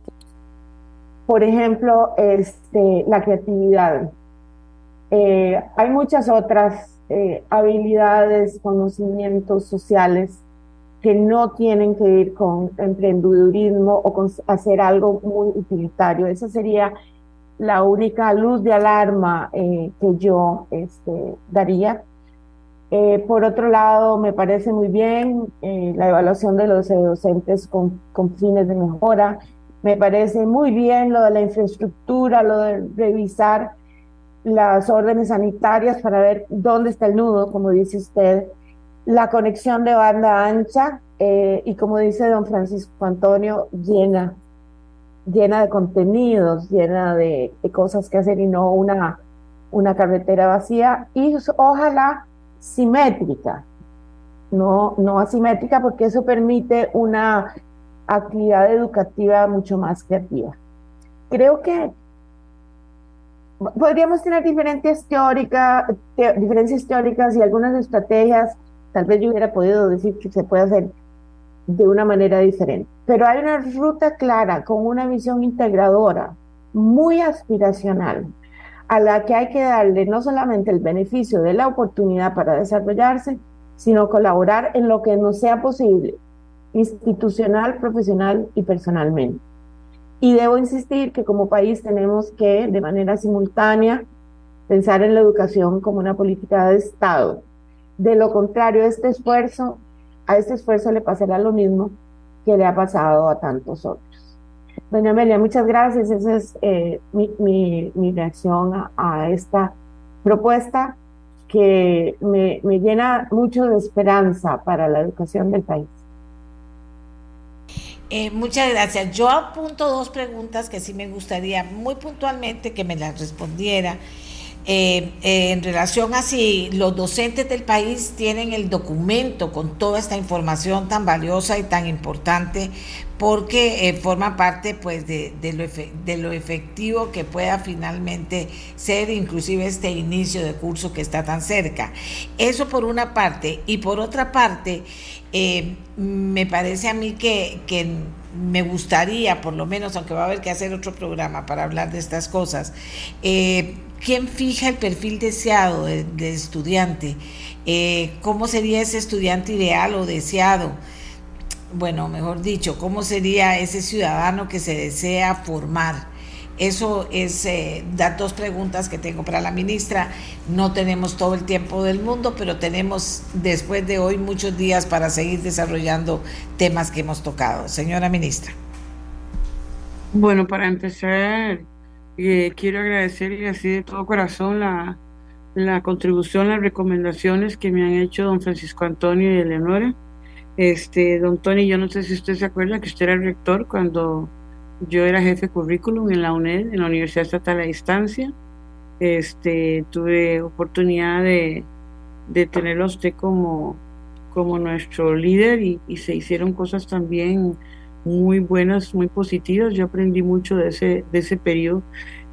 por ejemplo, este, la creatividad, eh, hay muchas otras eh, habilidades, conocimientos sociales que no tienen que ir con emprendedurismo o con hacer algo muy utilitario. Esa sería la única luz de alarma eh, que yo este, daría. por otro lado, me parece muy bien la evaluación de los docentes con fines de mejora. Me parece muy bien lo de la infraestructura, lo de revisar las órdenes sanitarias para ver dónde está el nudo, como dice usted, la conexión de banda ancha eh, y como dice don Francisco Antonio, llena, llena de contenidos, llena de, cosas que hacer y no una, una carretera vacía y ojalá simétrica, no, no asimétrica porque eso permite una actividad educativa mucho más creativa. Creo que podríamos tener diferentes teóricas, diferencias teóricas y algunas estrategias. Tal vez yo hubiera podido decir que se puede hacer de una manera diferente. Pero hay una ruta clara con una visión integradora, muy aspiracional, a la que hay que darle no solamente el beneficio de la oportunidad para desarrollarse, sino colaborar en lo que nos sea posible, institucional, profesional y personalmente. Y debo insistir que como país tenemos que, de manera simultánea, pensar en la educación como una política de Estado. De lo contrario, este esfuerzo, a este esfuerzo le pasará lo mismo que le ha pasado a tantos otros. Doña Amelia, muchas gracias. Esa es eh, mi, reacción a, esta propuesta que me llena mucho de esperanza para la educación del país. Eh, muchas gracias. Yo apunto dos preguntas que sí me gustaría muy puntualmente que me las respondiera. Eh, eh, en relación a si los docentes del país tienen el documento con toda esta información tan valiosa y tan importante porque forma parte pues de, lo de, lo efectivo que pueda finalmente ser inclusive este inicio de curso que está tan cerca. Eso por una parte y por otra parte eh, me parece a mí que, me gustaría, por lo menos, aunque va a haber que hacer otro programa para hablar de estas cosas, eh, ¿quién fija el perfil deseado de estudiante? Eh, ¿Cómo sería ese estudiante ideal o deseado? Bueno, mejor dicho, ¿cómo sería ese ciudadano que se desea formar? Eso es eh, dos preguntas que tengo para la ministra. No tenemos todo el tiempo del mundo, pero tenemos después de hoy muchos días para seguir desarrollando temas que hemos tocado. Señora ministra. Bueno, para empezar, eh, quiero agradecerle así de todo corazón la, la contribución, las recomendaciones que me han hecho don Francisco Antonio y Eleonora. Este, don Tony, yo no sé si usted se acuerda que usted era el rector cuando yo era jefe de currículum en la UNED, en la Universidad Estatal a Distancia. Este, tuve oportunidad de, de tenerlo a usted como, nuestro líder y, se hicieron cosas también muy buenas, muy positivas. Yo aprendí mucho de ese, de periodo.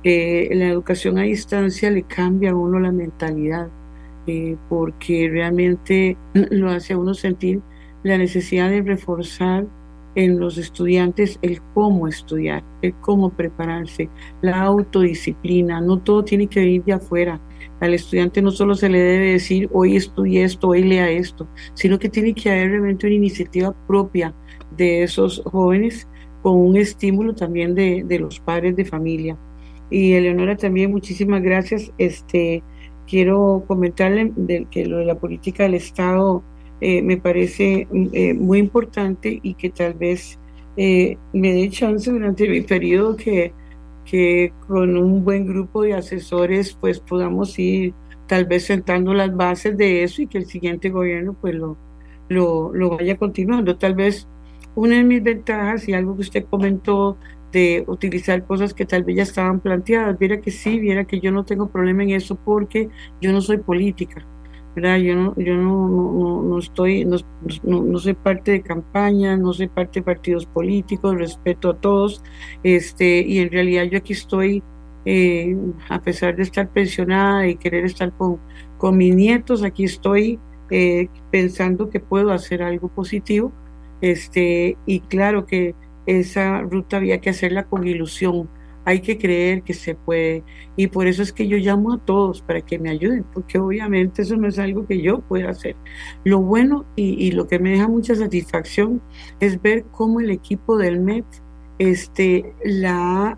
Eh, la educación a distancia le cambia a uno la mentalidad, eh, porque realmente lo hace a uno sentir la necesidad de reforzar en los estudiantes el cómo estudiar, el cómo prepararse, la autodisciplina, no todo tiene que venir de afuera. Al estudiante no solo se le debe decir hoy estudie esto, hoy lea esto, sino que tiene que haber realmente una iniciativa propia de esos jóvenes con un estímulo también de, de los padres de familia. Y Eleonora también, muchísimas gracias. Este, quiero comentarle de, que lo de la política del Estado eh, me parece eh, muy importante y que tal vez eh, me dé chance durante mi periodo que, que con un buen grupo de asesores pues podamos ir tal vez sentando las bases de eso y que el siguiente gobierno pues lo, lo, lo vaya continuando. Tal vez una de mis ventajas y algo que usted comentó de utilizar cosas que tal vez ya estaban planteadas, viera que sí, viera que yo no tengo problema en eso porque yo no soy política. Yo no, yo no, no, no estoy, no, no, soy parte de campaña, no soy parte de partidos políticos, respeto a todos, este, y en realidad yo aquí estoy, eh, a pesar de estar pensionada y querer estar con, con mis nietos, aquí estoy eh, pensando que puedo hacer algo positivo, este, y claro que esa ruta había que hacerla con ilusión, hay que creer que se puede. Y por eso es que yo llamo a todos para que me ayuden, porque obviamente eso no es algo que yo pueda hacer. Lo bueno y, lo que me deja mucha satisfacción es ver cómo el equipo del MET este, la,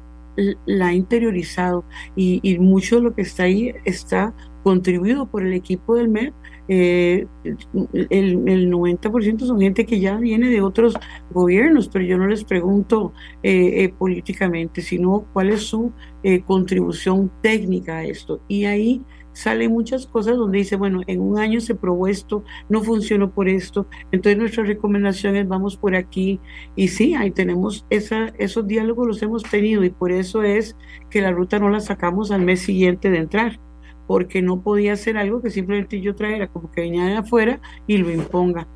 la ha interiorizado y, mucho de lo que está ahí está contribuido por el equipo del MED eh, el, el, 90% son gente que ya viene de otros gobiernos, pero yo no les pregunto eh, eh, políticamente, sino cuál es su contribución técnica a esto. Y ahí salen muchas cosas donde dice, bueno, en un año se probó esto, no funcionó por esto, entonces nuestras recomendaciones vamos por aquí. Y sí, ahí tenemos esa, esos diálogos, los hemos tenido y por eso es que la ruta no la sacamos al mes siguiente de entrar porque no podía hacer algo que simplemente yo trajera como que venía de afuera y lo imponga.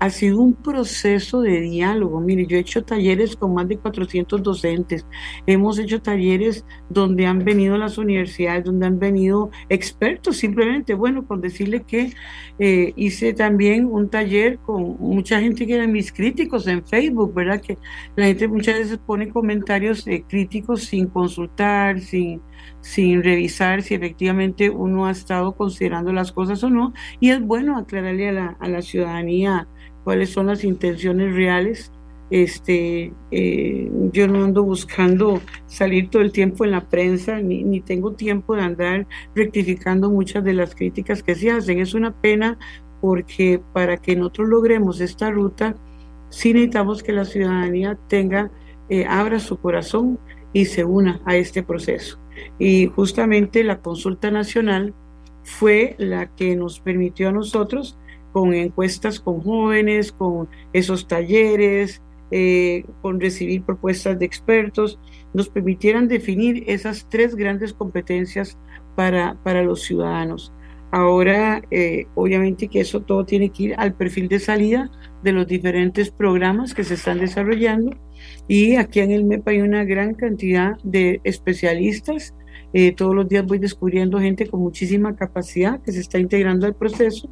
Ha sido un proceso de diálogo. Mire, yo he hecho talleres con más de 400 docentes. Hemos hecho talleres donde han venido las universidades, donde han venido expertos. Simplemente, bueno, por decirle que eh, hice también un taller con mucha gente que eran mis críticos en Facebook, ¿verdad? Que la gente muchas veces pone comentarios eh, críticos sin consultar, sin sin revisar si efectivamente uno ha estado considerando las cosas o no. Y es bueno aclararle a la, a la ciudadanía cuáles son las intenciones reales. Este, eh, yo no ando buscando salir todo el tiempo en la prensa, ni, ni tengo tiempo de andar rectificando muchas de las críticas que se hacen. Es una pena porque para que nosotros logremos esta ruta, sí necesitamos que la ciudadanía tenga, eh, abra su corazón y se una a este proceso. Y justamente la consulta nacional fue la que nos permitió a nosotros, con encuestas con jóvenes, con esos talleres, eh, con recibir propuestas de expertos, nos permitieran definir esas tres grandes competencias para, para los ciudadanos. Ahora, eh, obviamente que eso todo tiene que ir al perfil de salida de los diferentes programas que se están desarrollando y aquí en el MEP hay una gran cantidad de especialistas. Eh, todos los días voy descubriendo gente con muchísima capacidad que se está integrando al proceso.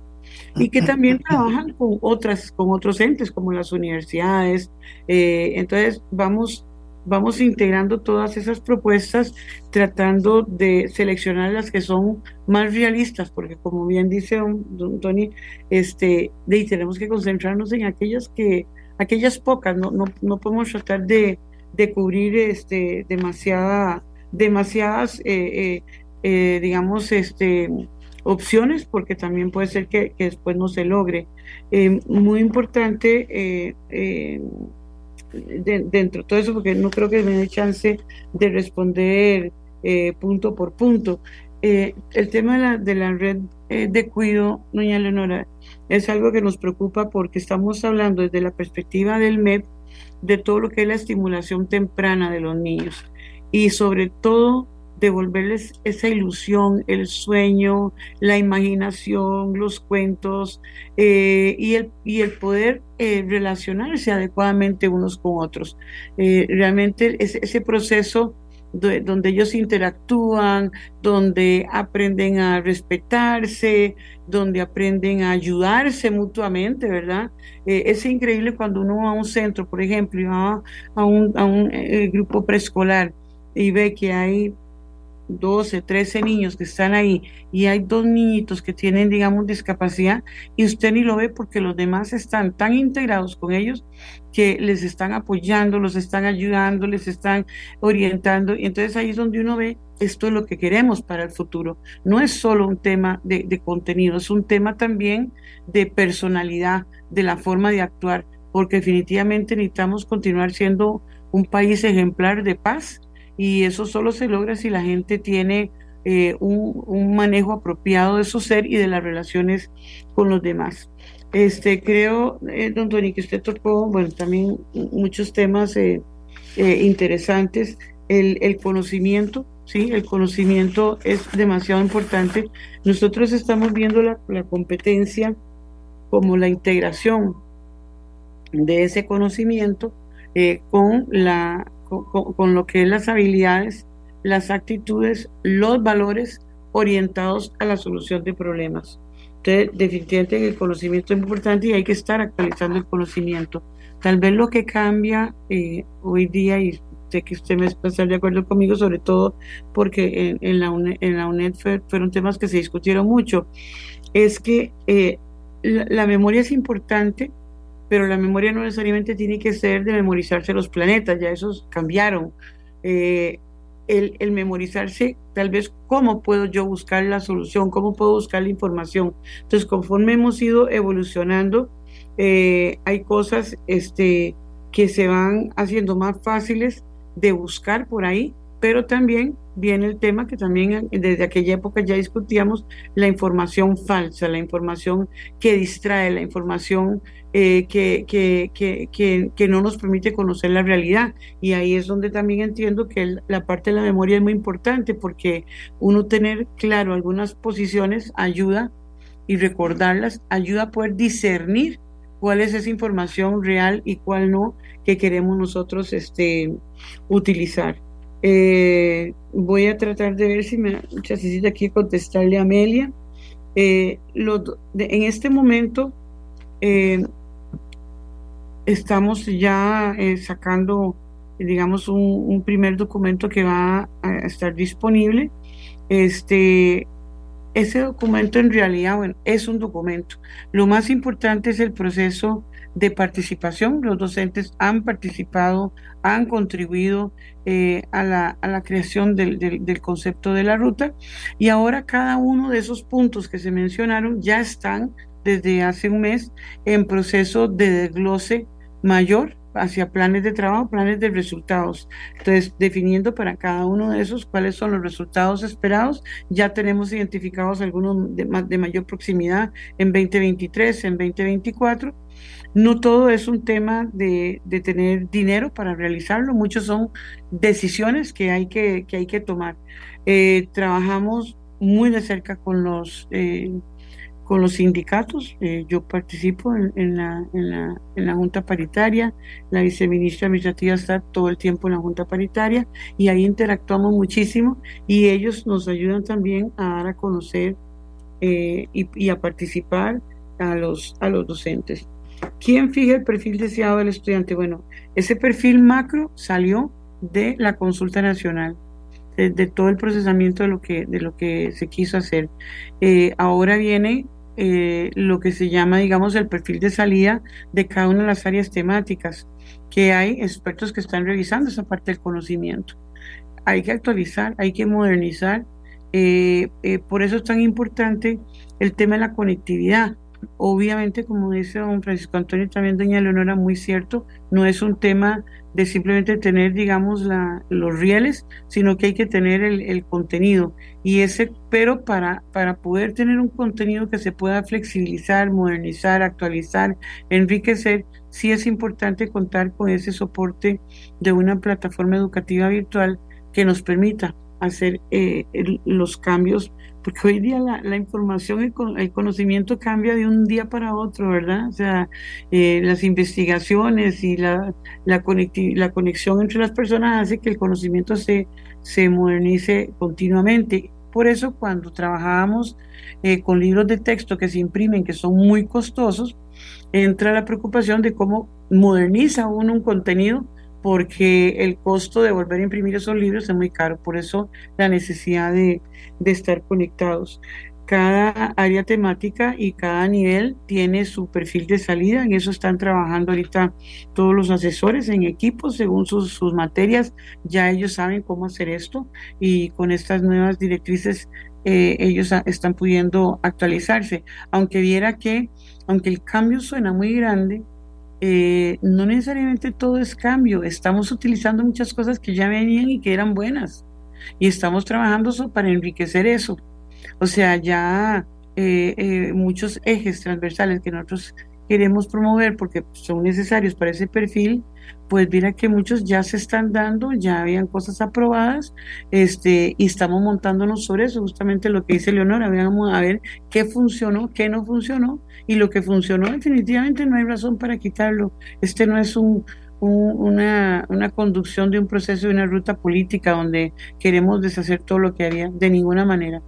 y que también trabajan con otras, con otros entes como las universidades. Eh, entonces vamos, vamos integrando todas esas propuestas, tratando de seleccionar las que son más realistas, porque como bien dice don, Tony, este, de, tenemos que concentrarnos en aquellas que, aquellas pocas, no, no, no podemos tratar de, de cubrir este, demasiada, demasiadas, eh, eh, eh, digamos, este, opciones, porque también puede ser que, después no se logre. muy importante dentro de todo eso, porque no creo que me dé chance de responder punto por punto. el tema de la, de la red de cuido, doña Leonora, es algo que nos preocupa porque estamos hablando desde la perspectiva del MEP de todo lo que es la estimulación temprana de los niños y sobre todo devolverles esa ilusión, el sueño, la imaginación, los cuentos eh, y, el, y el poder eh, relacionarse adecuadamente unos con otros. Eh, realmente ese, ese proceso donde ellos interactúan, donde aprenden a respetarse, donde aprenden a ayudarse mutuamente, ¿verdad? Eh, es increíble cuando uno va a un centro, por ejemplo, va a un, a un grupo preescolar y ve que hay 12, 13 niños que están ahí y hay dos niñitos que tienen, digamos, discapacidad y usted ni lo ve porque los demás están tan integrados con ellos que les están apoyando, los están ayudando, les están orientando y entonces ahí es donde uno ve esto es lo que queremos para el futuro. No es solo un tema de, de contenido, es un tema también de personalidad, de la forma de actuar, porque definitivamente necesitamos continuar siendo un país ejemplar de paz y eso solo se logra si la gente tiene eh, un, manejo apropiado de su ser y de las relaciones con los demás. Este, creo, eh, don Tony, que usted tocó, bueno, también muchos temas eh, interesantes. El, el, conocimiento, ¿sí? El conocimiento es demasiado importante. Nosotros estamos viendo la, la competencia como la integración de ese conocimiento con la con, lo que es las habilidades, las actitudes, los valores orientados a la solución de problemas. Entonces, definitivamente el conocimiento es importante y hay que estar actualizando el conocimiento. Tal vez lo que cambia eh, hoy día, y sé que usted me va a estar de acuerdo conmigo, sobre todo porque en, la, UNED, en la UNED fueron temas que se discutieron mucho, es que eh, la memoria es importante, pero la memoria no necesariamente tiene que ser de memorizarse los planetas, ya esos cambiaron. Eh, el, memorizarse, tal vez, cómo puedo yo buscar la solución, cómo puedo buscar la información. Entonces, conforme hemos ido evolucionando, eh, hay cosas este, que se van haciendo más fáciles de buscar por ahí, pero también viene el tema que también desde aquella época ya discutíamos, la información falsa, la información que distrae, la información eh, que, que, que, que, no nos permite conocer la realidad. Y ahí es donde también entiendo que la parte de la memoria es muy importante porque uno tener claro algunas posiciones ayuda y recordarlas, ayuda a poder discernir cuál es esa información real y cuál no que queremos nosotros este, utilizar. Eh, voy a tratar de ver si me necesito aquí contestarle a Amelia. Eh, en este momento eh, estamos ya sacando, digamos, un, primer documento que va a estar disponible. Este, ese documento en realidad, bueno, es un documento. Lo más importante es el proceso de participación. Los docentes han participado, han contribuido eh, a, la, a, la, creación del, del, concepto de la ruta y ahora cada uno de esos puntos que se mencionaron ya están desde hace un mes en proceso de desglose mayor hacia planes de trabajo, planes de resultados. Entonces, definiendo para cada uno de esos cuáles son los resultados esperados, ya tenemos identificados algunos de, de mayor proximidad en 2023, en 2024 no todo es un tema de, tener dinero para realizarlo, muchos son decisiones que hay que, que hay que tomar. Eh, trabajamos muy de cerca con los, eh, con los sindicatos. Eh, yo participo en, la, en, la, en, la, Junta Paritaria, la viceministra administrativa está todo el tiempo en la Junta Paritaria y ahí interactuamos muchísimo y ellos nos ayudan también a dar a conocer y, y, a participar a los, a los docentes. ¿Quién fija el perfil deseado del estudiante? Bueno, ese perfil macro salió de la consulta nacional, de, todo el procesamiento de lo que, de lo que se quiso hacer. Eh, ahora viene eh, lo que se llama, digamos, el perfil de salida de cada una de las áreas temáticas, que hay expertos que están revisando esa parte del conocimiento. Hay que actualizar, hay que modernizar. Eh, por eso es tan importante el tema de la conectividad Obviamente, como dice don Francisco Antonio, también doña Leonora, muy cierto, no es un tema de simplemente tener, digamos, la, los rieles, sino que hay que tener el, contenido. Y ese, pero para, para poder tener un contenido que se pueda flexibilizar, modernizar, actualizar, enriquecer, sí es importante contar con ese soporte de una plataforma educativa virtual que nos permita hacer eh, los cambios porque hoy día la, información, y el, conocimiento cambia de un día para otro, ¿verdad? O sea, eh, las investigaciones y la, la, la conexión entre las personas hace que el conocimiento se, se modernice continuamente. Por eso cuando trabajábamos eh, con libros de texto que se imprimen, que son muy costosos, entra la preocupación de cómo moderniza uno un contenido porque el costo de volver a imprimir esos libros es muy caro, por eso la necesidad de, estar conectados. Cada área temática y cada nivel tiene su perfil de salida, en eso están trabajando ahorita todos los asesores en equipos según sus, materias, ya ellos saben cómo hacer esto y con estas nuevas directrices eh, ellos están pudiendo actualizarse, aunque viera que, aunque el cambio suena muy grande, eh, no necesariamente todo es cambio, estamos utilizando muchas cosas que ya venían y que eran buenas. Y estamos trabajando para enriquecer eso. O sea, ya eh, eh, muchos ejes transversales que nosotros queremos promover porque son necesarios para ese perfil, pues mira que muchos ya se están dando, ya habían cosas aprobadas, este, y estamos montándonos sobre eso, justamente lo que dice Leonora, vamos a ver qué funcionó, qué no funcionó, y lo que funcionó definitivamente no hay razón para quitarlo. Este no es un, una, una, conducción de un proceso de una ruta política donde queremos deshacer todo lo que había, de ninguna manera.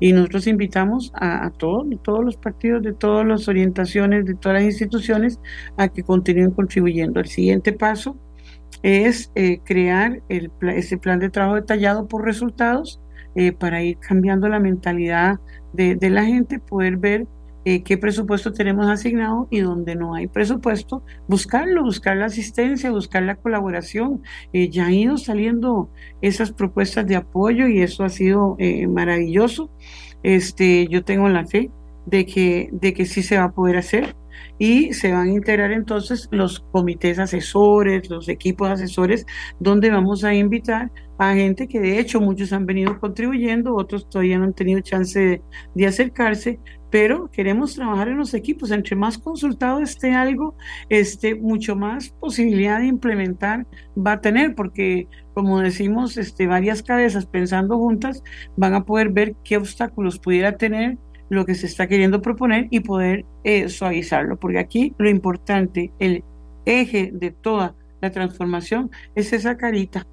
Y nosotros invitamos a, todos, todos los partidos, de todas las orientaciones, de todas las instituciones, a que continúen contribuyendo. El siguiente paso es eh, crear el, ese plan de trabajo detallado por resultados eh, para ir cambiando la mentalidad de, de la gente, poder ver eh, qué presupuesto tenemos asignado y donde no hay presupuesto, buscarlo, buscar la asistencia, buscar la colaboración. Eh, ya han ido saliendo esas propuestas de apoyo y eso ha sido eh, maravilloso. Este, yo tengo la fe de que, de que sí se va a poder hacer y se van a integrar entonces los comités asesores, los equipos asesores, donde vamos a invitar a gente que de hecho muchos han venido contribuyendo, otros todavía no han tenido chance de, de acercarse, pero queremos trabajar en los equipos. Entre más consultado esté algo, este, mucho más posibilidad de implementar va a tener, porque como decimos, este, varias cabezas pensando juntas van a poder ver qué obstáculos pudiera tener lo que se está queriendo proponer y poder eh, suavizarlo, porque aquí lo importante, el eje de toda la transformación es esa carita,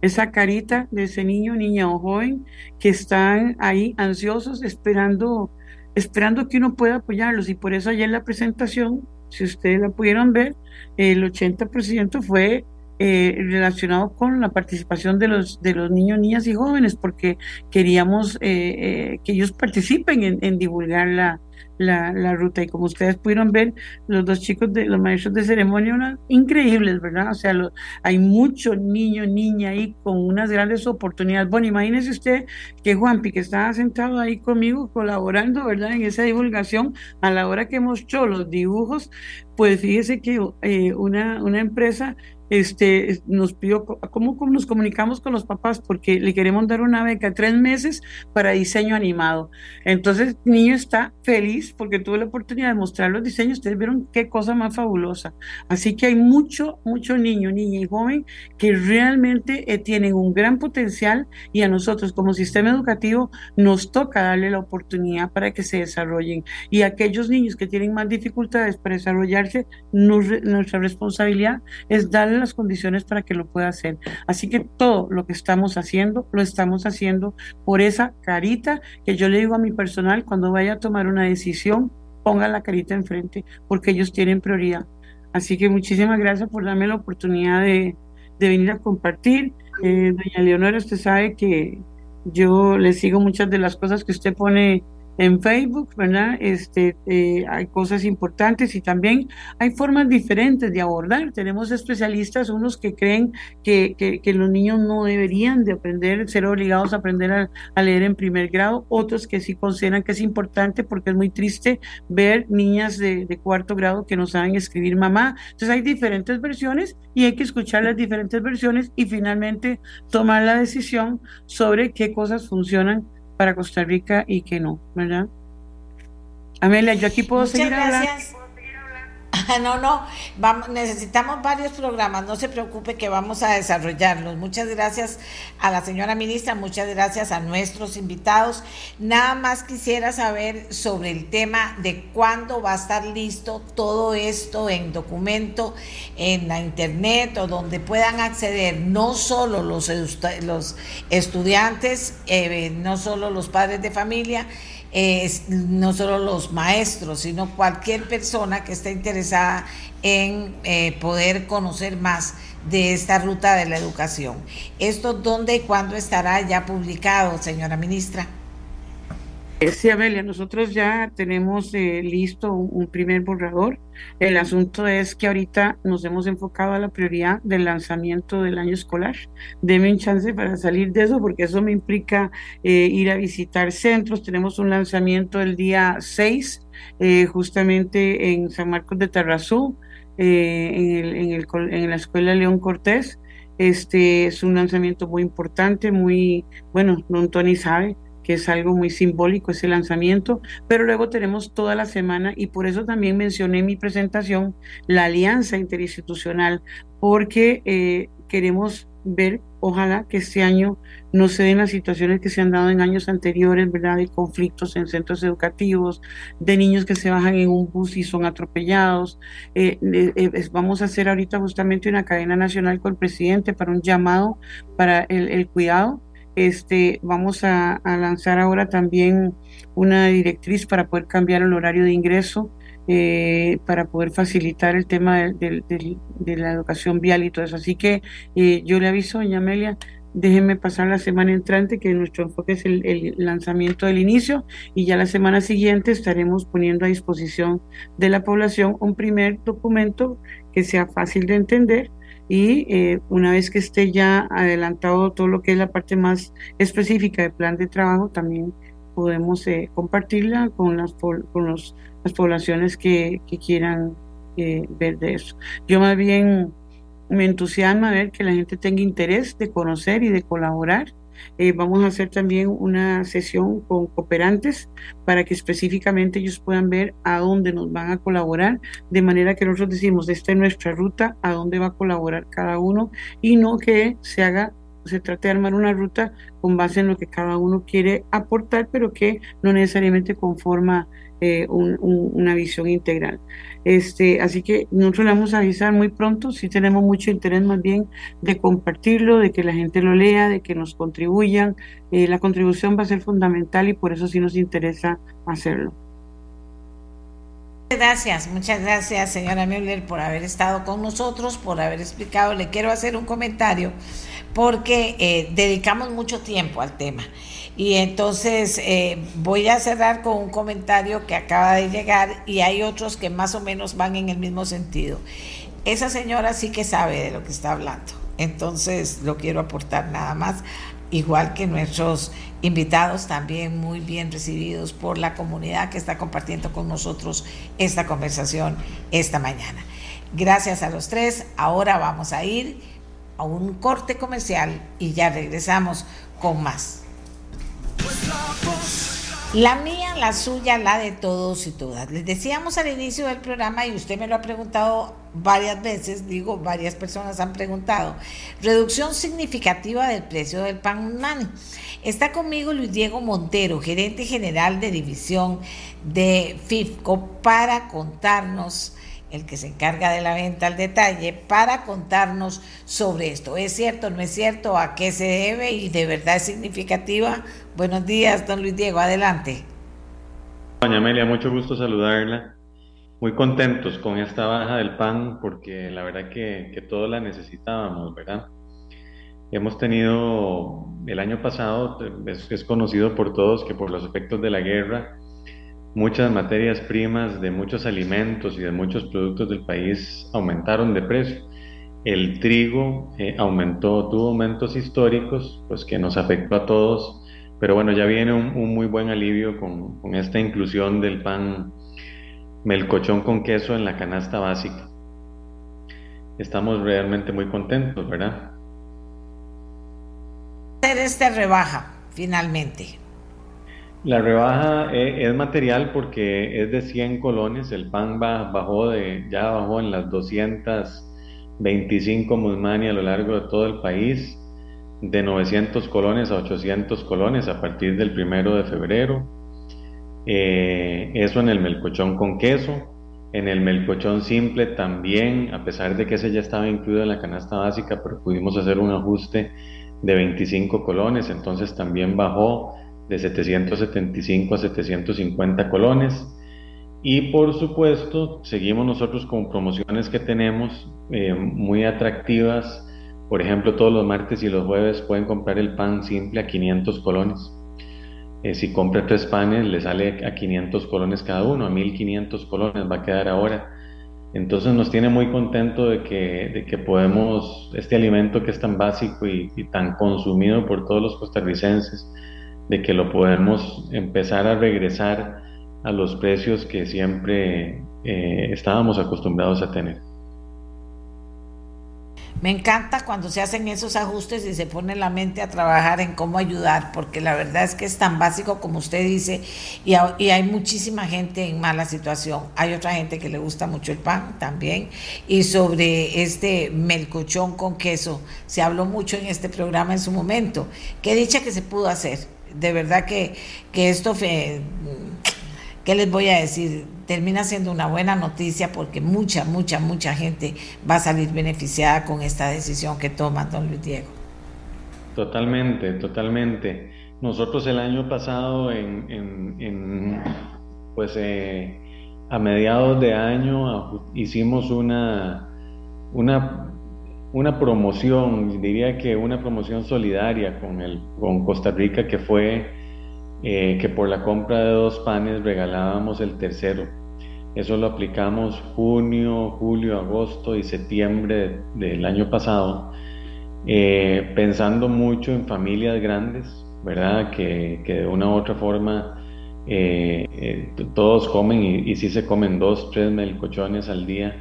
esa carita de ese niño, niña o joven que están ahí ansiosos esperando esperando que uno pueda apoyarlos. Y por eso ayer la presentación, si ustedes la pudieron ver, el 80% fue eh, relacionado con la participación de los, de los niños, niñas y jóvenes, porque queríamos eh, eh, que ellos participen en, en divulgar la, la, la, ruta. Y como ustedes pudieron ver, los dos chicos, de los maestros de ceremonia, unas increíbles, ¿verdad? O sea, hay muchos niños, niñas ahí con unas grandes oportunidades. Bueno, imagínese usted que Juanpi, que estaba sentado ahí conmigo colaborando, ¿verdad? En esa divulgación, a la hora que mostró los dibujos, pues fíjese que eh, una, una empresa este, nos pidió cómo, nos comunicamos con los papás porque le queremos dar una beca tres meses para diseño animado. Entonces, el niño está feliz porque tuvo la oportunidad de mostrar los diseños. Ustedes vieron qué cosa más fabulosa. Así que hay mucho, mucho niño, niña y joven que realmente eh, tienen un gran potencial y a nosotros como sistema educativo nos toca darle la oportunidad para que se desarrollen. Y aquellos niños que tienen más dificultades para desarrollarse, nuestra responsabilidad es darle las condiciones para que lo pueda hacer. Así que todo lo que estamos haciendo, lo estamos haciendo por esa carita que yo le digo a mi personal cuando vaya a tomar una decisión, pongan la carita enfrente porque ellos tienen prioridad. Así que muchísimas gracias por darme la oportunidad de, de venir a compartir. Eh, doña Leonora, usted sabe que yo le sigo muchas de las cosas que usted pone en Facebook, ¿verdad? Este, eh, hay cosas importantes y también hay formas diferentes de abordar. Tenemos especialistas, unos que creen que, que, los niños no deberían de aprender, ser obligados a aprender a, leer en primer grado, otros que sí consideran que es importante porque es muy triste ver niñas de, de cuarto grado que no saben escribir mamá. Entonces hay diferentes versiones y hay que escuchar las diferentes versiones y finalmente tomar la decisión sobre qué cosas funcionan para Costa Rica y que no, ¿verdad? Amelia, yo aquí puedo seguir gracias. No, no, necesitamos varios programas, no se preocupe que vamos a desarrollarlos. Muchas gracias a la señora ministra, muchas gracias a nuestros invitados. Nada más quisiera saber sobre el tema de cuándo va a estar listo todo esto en documento, en la internet o donde puedan acceder no solo los, los estudiantes, eh, no solo los padres de familia, no solo los maestros, sino cualquier persona que esté interesada en eh, poder conocer más de esta ruta de la educación. ¿Esto dónde y cuándo estará ya publicado, señora ministra? Sí, Amelia, nosotros ya tenemos eh, listo un, primer borrador. El asunto es que ahorita nos hemos enfocado a la prioridad del lanzamiento del año escolar. Deme un chance para salir de eso, porque eso me implica eh, ir a visitar centros. Tenemos un lanzamiento el día 6, eh, justamente en San Marcos de Tarrazú, en, el, en la Escuela León Cortés. Este es un lanzamiento muy importante, muy, bueno, don Tony sabe, que es algo muy simbólico ese lanzamiento, pero luego tenemos toda la semana y por eso también mencioné en mi presentación la alianza interinstitucional, porque eh, queremos ver, ojalá que este año no se den las situaciones que se han dado en años anteriores, ¿verdad? De conflictos en centros educativos, de niños que se bajan en un bus y son atropellados. Eh, eh, vamos a hacer ahorita justamente una cadena nacional con el presidente para un llamado para el, el cuidado este, vamos a, lanzar ahora también una directriz para poder cambiar el horario de ingreso, eh, para poder facilitar el tema de, la educación vial y todo eso. Así que eh, yo le aviso, doña Amelia, déjenme pasar la semana entrante, que nuestro enfoque es el, el, lanzamiento del inicio, y ya la semana siguiente estaremos poniendo a disposición de la población un primer documento que sea fácil de entender y eh, una vez que esté ya adelantado todo lo que es la parte más específica del plan de trabajo, también podemos eh, compartirla con las, con los, las poblaciones que, que quieran eh, ver de eso. Yo más bien me entusiasma ver que la gente tenga interés de conocer y de colaborar eh, vamos a hacer también una sesión con cooperantes para que específicamente ellos puedan ver a dónde nos van a colaborar, de manera que nosotros decimos, esta es nuestra ruta, a dónde va a colaborar cada uno y no que se haga se trate de armar una ruta con base en lo que cada uno quiere aportar, pero que no necesariamente conforma eh, una visión integral. Este, así que nosotros le vamos a avisar muy pronto, si tenemos mucho interés más bien de compartirlo, de que la gente lo lea, de que nos contribuyan. Eh, la contribución va a ser fundamental y por eso sí nos interesa hacerlo. Gracias, muchas gracias señora Müller por haber estado con nosotros, por haber explicado. Le quiero hacer un comentario porque eh, dedicamos mucho tiempo al tema. Y entonces eh, voy a cerrar con un comentario que acaba de llegar y hay otros que más o menos van en el mismo sentido. Esa señora sí que sabe de lo que está hablando. Entonces lo quiero aportar nada más, igual que nuestros invitados también muy bien recibidos por la comunidad que está compartiendo con nosotros esta conversación esta mañana. Gracias a los tres. Ahora vamos a ir a un corte comercial y ya regresamos con más. La mía, la suya, la de todos y todas. Les decíamos al inicio del programa, y usted me lo ha preguntado varias veces, digo, varias personas han preguntado, reducción significativa del precio del pan. Está conmigo Luis Diego Montero, gerente general de división de FIFCO, para contarnos el que se encarga de la venta al detalle, para contarnos sobre esto. ¿Es cierto, no es cierto? ¿A qué se debe? ¿Y de verdad es significativa? Buenos días, don Luis Diego, adelante. Doña Amelia, mucho gusto saludarla. Muy contentos con esta baja del pan porque la verdad que, que todos la necesitábamos, ¿verdad? Hemos tenido el año pasado, es, es, conocido por todos que por los efectos de la guerra, muchas materias primas de muchos alimentos y de muchos productos del país aumentaron de precio. El trigo eh, aumentó, tuvo aumentos históricos, pues que nos afectó a todos, pero bueno, ya viene un, un muy buen alivio con, con, esta inclusión del pan melcochón con queso en la canasta básica. Estamos realmente muy contentos, ¿verdad? Hacer esta rebaja, finalmente. La rebaja es, es, material porque es de 100 colones, el pan bajó ya bajó en las 225 musmani a lo largo de todo el país, de 900 colones a 800 colones a partir del primero de febrero. Eh, eso en el melcochón con queso, en el melcochón simple también, a pesar de que ese ya estaba incluido en la canasta básica, pero pudimos hacer un ajuste de 25 colones, entonces también bajó de 775 a 750 colones. Y por supuesto, seguimos nosotros con promociones que tenemos eh, muy atractivas. Por ejemplo, todos los martes y los jueves pueden comprar el pan simple a 500 colones. Eh, si compra tres panes, le sale a 500 colones cada uno, a 1500 colones va a quedar ahora. Entonces nos tiene muy contento de que, de que podemos, este alimento que es tan básico y, y tan consumido por todos los costarricenses, de que lo podemos empezar a regresar a los precios que siempre eh, estábamos acostumbrados a tener. Me encanta cuando se hacen esos ajustes y se pone la mente a trabajar en cómo ayudar, porque la verdad es que es tan básico como usted dice, y, a, y, hay muchísima gente en mala situación. Hay otra gente que le gusta mucho el pan también. Y sobre este melcochón con queso, se habló mucho en este programa en su momento. Qué dicha que se pudo hacer de verdad que, que esto, ¿qué les voy a decir? Termina siendo una buena noticia porque mucha, mucha, mucha gente va a salir beneficiada con esta decisión que toma don Luis Diego. Totalmente, totalmente. Nosotros el año pasado, en, en, en pues eh, a mediados de año, hicimos una, una una promoción, diría que una promoción solidaria con, el, con Costa Rica que fue eh, que por la compra de dos panes regalábamos el tercero. Eso lo aplicamos junio, julio, agosto y septiembre del año pasado, eh, pensando mucho en familias grandes, ¿verdad? Que, que de una u otra forma eh, todos comen y, y si se comen dos, tres melcochones al día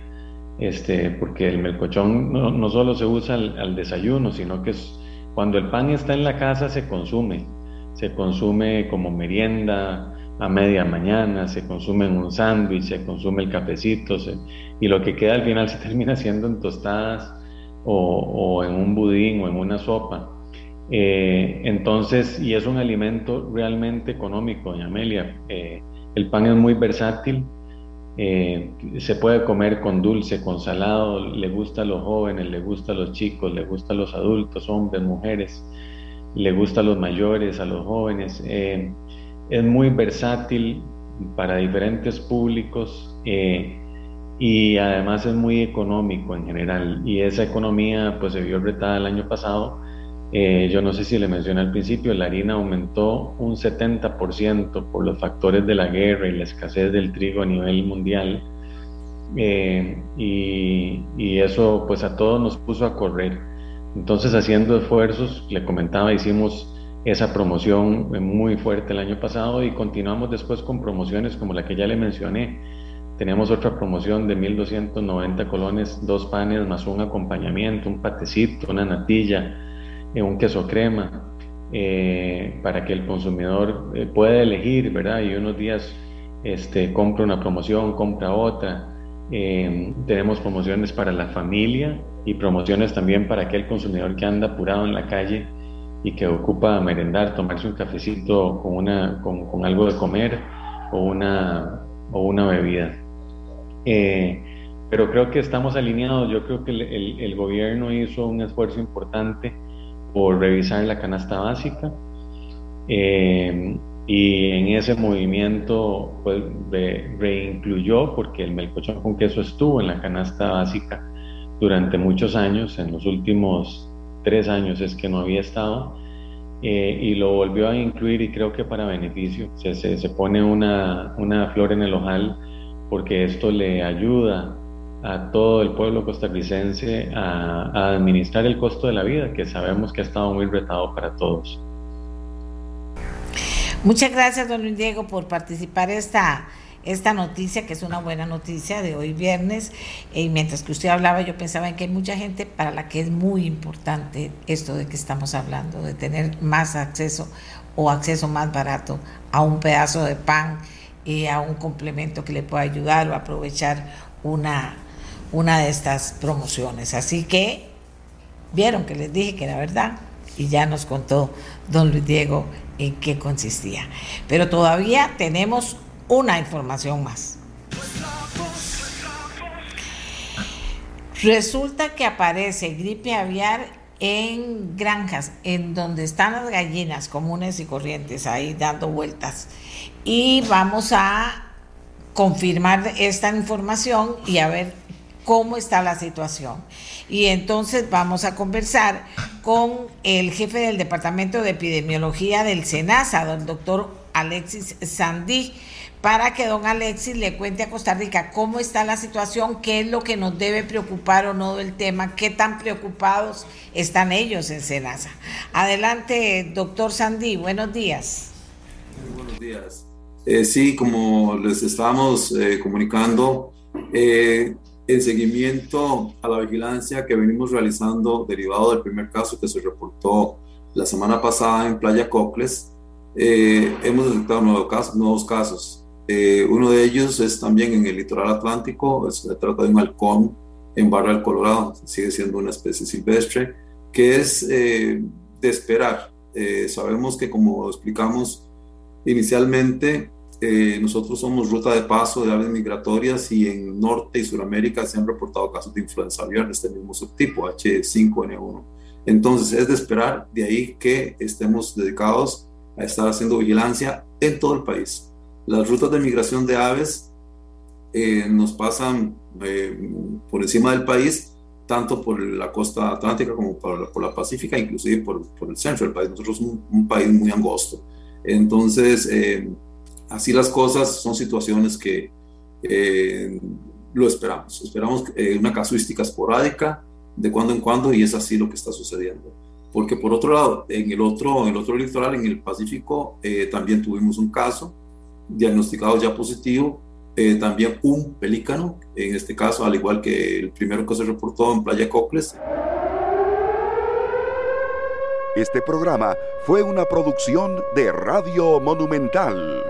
este, porque el melcochón no, no solo se usa al, al, desayuno, sino que es, cuando el pan está en la casa se consume, se consume como merienda a media mañana, se consume en un sándwich, se consume el cafecito, se, y lo que queda al final se termina haciendo en tostadas o, o en un budín o en una sopa. Eh, entonces, y es un alimento realmente económico, doña Amelia. Eh, el pan es muy versátil, eh, se puede comer con dulce, con salado, le gusta a los jóvenes, le gusta a los chicos, le gusta a los adultos, hombres, mujeres, le gusta a los mayores, a los jóvenes. Eh, es muy versátil para diferentes públicos eh, y además es muy económico en general. Y esa economía pues se vio retada el año pasado eh, yo no sé si le mencioné al principio, la harina aumentó un 70% por los factores de la guerra y la escasez del trigo a nivel mundial. Eh, y, eso pues a todos nos puso a correr. Entonces haciendo esfuerzos, le comentaba, hicimos esa promoción muy fuerte el año pasado y continuamos después con promociones como la que ya le mencioné. Tenemos otra promoción de 1.290 colones, dos panes más un acompañamiento, un patecito, una natilla, un queso crema, eh, para que el consumidor eh, pueda elegir, ¿verdad? Y unos días este, compra una promoción, compra otra. Eh, tenemos promociones para la familia y promociones también para aquel consumidor que anda apurado en la calle y que ocupa merendar, tomarse un cafecito con, una, con, con algo de comer o una, o una bebida. pero creo que estamos alineados, yo creo que el, el gobierno hizo un esfuerzo importante por revisar la canasta básica. Eh, y en ese movimiento pues reincluyó porque el melcochón con queso estuvo en la canasta básica durante muchos años, en los últimos tres años es que no había estado eh, y lo volvió a incluir y creo que para beneficio, se, se, pone una, una, flor en el ojal porque esto le ayuda a todo el pueblo costarricense a, administrar el costo de la vida, que sabemos que ha estado muy retado para todos. Muchas gracias, don Luis Diego, por participar esta esta noticia, que es una buena noticia de hoy viernes, y mientras que usted hablaba, yo pensaba en que hay mucha gente para la que es muy importante esto de que estamos hablando, de tener más acceso o acceso más barato a un pedazo de pan y a un complemento que le pueda ayudar o aprovechar una, una de estas promociones. Así que vieron que les dije que era verdad y ya nos contó don Luis Diego en qué consistía. Pero todavía tenemos una información más. Resulta que aparece gripe aviar en granjas, en donde están las gallinas comunes y corrientes ahí dando vueltas. Y vamos a confirmar esta información y a ver cómo está la situación. Y entonces vamos a conversar con el jefe del Departamento de Epidemiología del SENASA, el doctor Alexis Sandí para que don Alexis le cuente a Costa Rica cómo está la situación, qué es lo que nos debe preocupar o no del tema, qué tan preocupados están ellos en Senasa. Adelante, doctor Sandí, buenos días. Muy buenos días. Eh, sí, como les estábamos eh, comunicando, eh, en seguimiento a la vigilancia que venimos realizando derivado del primer caso que se reportó la semana pasada en Playa Cocles, hemos detectado nuevos casos, nuevos casos eh, uno de ellos es también en el litoral atlántico, se trata de un halcón en Barra del Colorado, sigue siendo una especie silvestre, que es eh, de esperar. Eh, sabemos que como explicamos inicialmente, nosotros somos ruta de paso de aves migratorias y en Norte y Sudamérica se han reportado casos de influenza aviar de este mismo subtipo, H5N1. Entonces es de esperar de ahí que estemos dedicados a estar haciendo vigilancia en todo el país. Las rutas de migración de aves eh, nos pasan eh, por encima del país, tanto por la costa atlántica como por, la pacífica, inclusive por, el centro del país. Nosotros somos un, país muy angosto. Entonces, eh, así las cosas son situaciones que lo esperamos. Esperamos una casuística esporádica de cuando en cuando y es así lo que está sucediendo. Porque por otro lado, en el otro, en el otro litoral, en el Pacífico, también tuvimos un caso diagnosticado ya positivo, eh, también un pelícano, en este caso, al igual que el primero que se reportó en Playa Cocles. Este programa fue una producción de Radio Monumental.